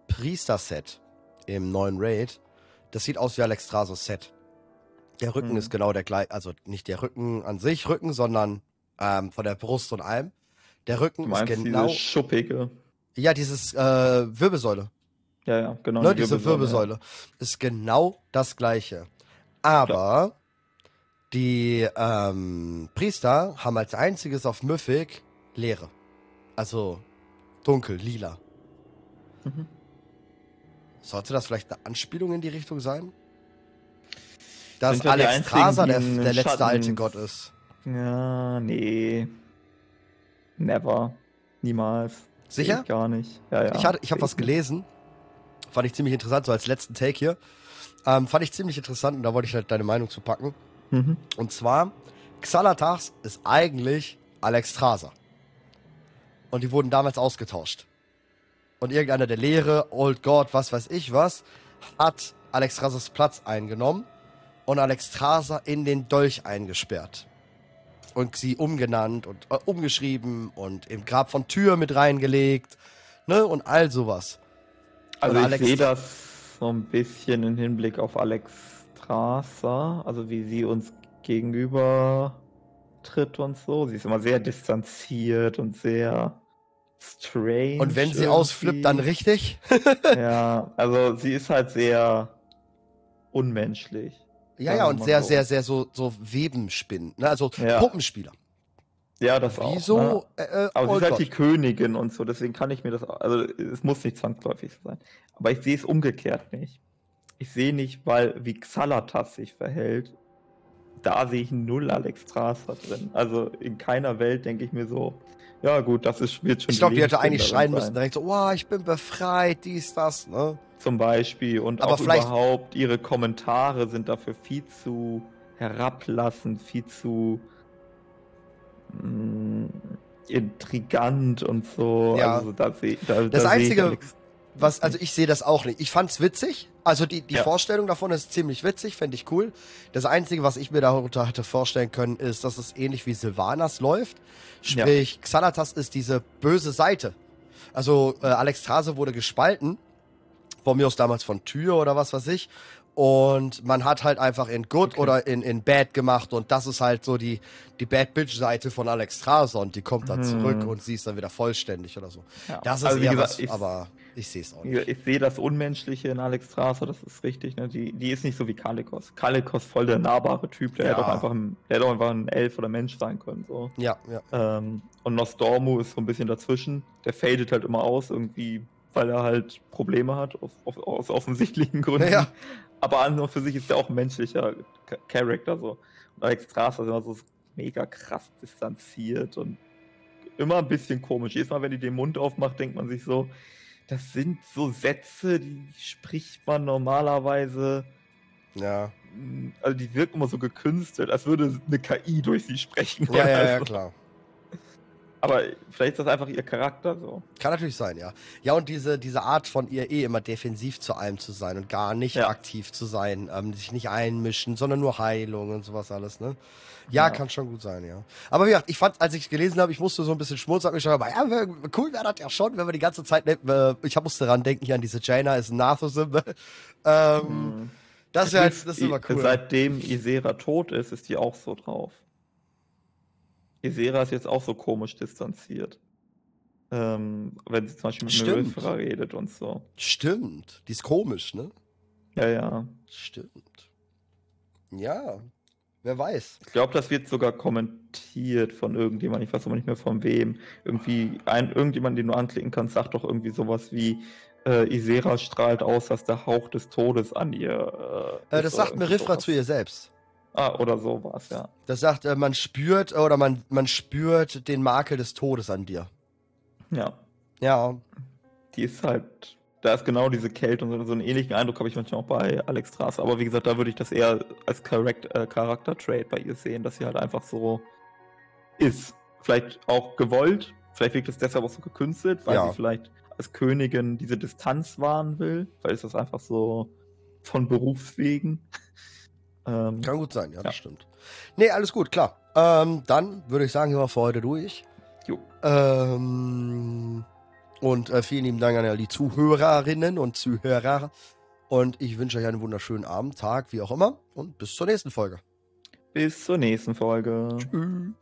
Priester-Set im neuen Raid, das sieht aus wie Alex Strasos Set. Der Rücken mhm. ist genau der gleiche, also nicht der Rücken an sich Rücken, sondern ähm, von der Brust und allem. Der Rücken ist genau. Diese schuppige. Ja, dieses äh, Wirbelsäule. Ja, ja, genau. Ne, die diese Wirbelsäule, ja. ist genau das gleiche. Aber Klar. Die ähm, Priester haben als einziges auf Mythic Leere. Also dunkel, lila. Mhm. Sollte das vielleicht eine Anspielung in die Richtung sein? Dass Sind Alex Traser der, der letzte Schatten... alte Gott ist. Ja, nee. Never. Niemals. Sicher? Ich gar nicht. Ja, ja. Ich, ich habe was gelesen. Fand ich ziemlich interessant, so als letzten Take hier. Ähm, fand ich ziemlich interessant und da wollte ich halt deine Meinung zu packen. Mhm. Und zwar, Xalatas ist eigentlich Alex Traser. Und die wurden damals ausgetauscht. Und irgendeiner der Lehre, Old God, was weiß ich was, hat Alex Trasers Platz eingenommen und Alex Traser in den Dolch eingesperrt. Und sie umgenannt und äh, umgeschrieben und im Grab von Tür mit reingelegt, ne, und all sowas. Also ich sehe das so ein bisschen im Hinblick auf Alex Strasser, also wie sie uns gegenüber tritt und so. Sie ist immer sehr distanziert und sehr strange. Und wenn sie irgendwie. ausflippt, dann richtig? ja, also sie ist halt sehr unmenschlich. Ja, ja, und sehr, so. sehr, sehr so, so Webenspinnen, ne? also ja. Puppenspieler. Ja, das auch. Wieso? Ne? Äh, äh, Aber sie ist halt die Königin und so, deswegen kann ich mir das, also es muss nicht zwangsläufig sein. Aber ich sehe es umgekehrt nicht. ich sehe nicht, weil wie Xalatas sich verhält, da sehe ich null Alexstrasza drin. Also in keiner Welt denke ich mir so, ja gut, das ist, wird schon. Ich glaube, die hätte eigentlich schreien sein. müssen, direkt so, oh, ich bin befreit, dies, das, ne? Zum Beispiel. Und Aber auch überhaupt ihre Kommentare sind dafür viel zu herablassend, viel zu mh, mm, intrigant und so. Ja. Also da, da, das da Einzige, was, also ich sehe das auch nicht. Ich fand's witzig. Also die, die ja. Vorstellung davon ist ziemlich witzig, fände ich cool. Das Einzige, was ich mir darunter hätte vorstellen können, ist, dass es ähnlich wie Sylvanas läuft. Sprich, ja. Xanatas ist diese böse Seite. Also äh, Alex Trase wurde gespalten. Von mir aus damals von Tür oder was weiß ich und man hat halt einfach in Good okay. oder in, in Bad gemacht und das ist halt so die, die Bad Bitch-Seite von Alex Trason, die kommt dann hm. zurück und sie ist dann wieder vollständig oder so. Ja. Das ist also, eher gesagt, was, ich, aber ich sehe es auch nicht. Ich, sehe das Unmenschliche in Alex Traser, das ist richtig. Ne? Die, die ist nicht so wie Kalikos. Kalikos voll der nahbare Typ, der ja. hätte auch einfach ein, der hätte auch einfach ein Elf oder Mensch sein können. So. Ja, ja. Ähm, und Nostormu ist so ein bisschen dazwischen. Der fadet halt immer aus, irgendwie weil er halt Probleme hat, aus, aus offensichtlichen Gründen. Ja aber an und für sich ist er auch ein menschlicher Charakter so. Und Alex Straße ist immer so mega krass distanziert und immer ein bisschen komisch. Jedes Mal, wenn die den Mund aufmacht, denkt man sich so, das sind so Sätze, die spricht man normalerweise. Ja. Also die wirken immer so gekünstelt, als würde eine KI durch sie sprechen. Ja, ja, ja, klar. Aber vielleicht ist das einfach ihr Charakter so. Kann natürlich sein, ja. Ja, und diese, diese Art von ihr eh immer defensiv zu allem zu sein und gar nicht ja. aktiv zu sein, ähm, sich nicht einmischen, sondern nur Heilung und sowas alles, ne? Ja, ja, kann schon gut sein, ja. Aber wie gesagt, ich fand, als ich gelesen habe, ich musste so ein bisschen schmunzeln, ich aber ja, cool wäre das ja schon, wenn wir die ganze Zeit, äh, ich musste daran denken, hier an diese Jaina ist ein Nathosym, ne? ähm, mhm. Das, halt, das ist immer cool. Seitdem Isera tot ist, ist die auch so drauf. Isera ist jetzt auch so komisch distanziert. Ähm, wenn sie zum Beispiel mit Stimmt. redet und so. Stimmt. Die ist komisch, ne? Ja, ja. Stimmt. Ja. Wer weiß. Ich glaube, das wird sogar kommentiert von irgendjemand, ich weiß aber nicht mehr von wem. Irgendwie, ein, irgendjemand, den du anklicken kannst, sagt doch irgendwie sowas wie, äh, Isera strahlt aus, dass der Hauch des Todes an ihr. Äh, äh, das sagt Merifra zu ihr selbst. Ah, oder so war es, ja. Das sagt, äh, man spürt, oder man, man spürt den Makel des Todes an dir. Ja. Ja. Die ist halt, da ist genau diese Kälte und so, so einen ähnlichen Eindruck habe ich manchmal auch bei Alex Straße. Aber wie gesagt, da würde ich das eher als äh, Charakter-Trade bei ihr sehen, dass sie halt einfach so ist. Vielleicht auch gewollt, vielleicht wirkt es deshalb auch so gekünstelt, weil ja. sie vielleicht als Königin diese Distanz wahren will, weil es das einfach so von Berufswegen. Ähm, Kann gut sein, ja, ja, das stimmt. Nee, alles gut, klar. Ähm, dann würde ich sagen, gehen wir für heute durch. Jo. Ähm, und äh, vielen lieben Dank an alle Zuhörerinnen und Zuhörer. Und ich wünsche euch einen wunderschönen Abend, Tag, wie auch immer. Und bis zur nächsten Folge. Bis zur nächsten Folge. Tschüss.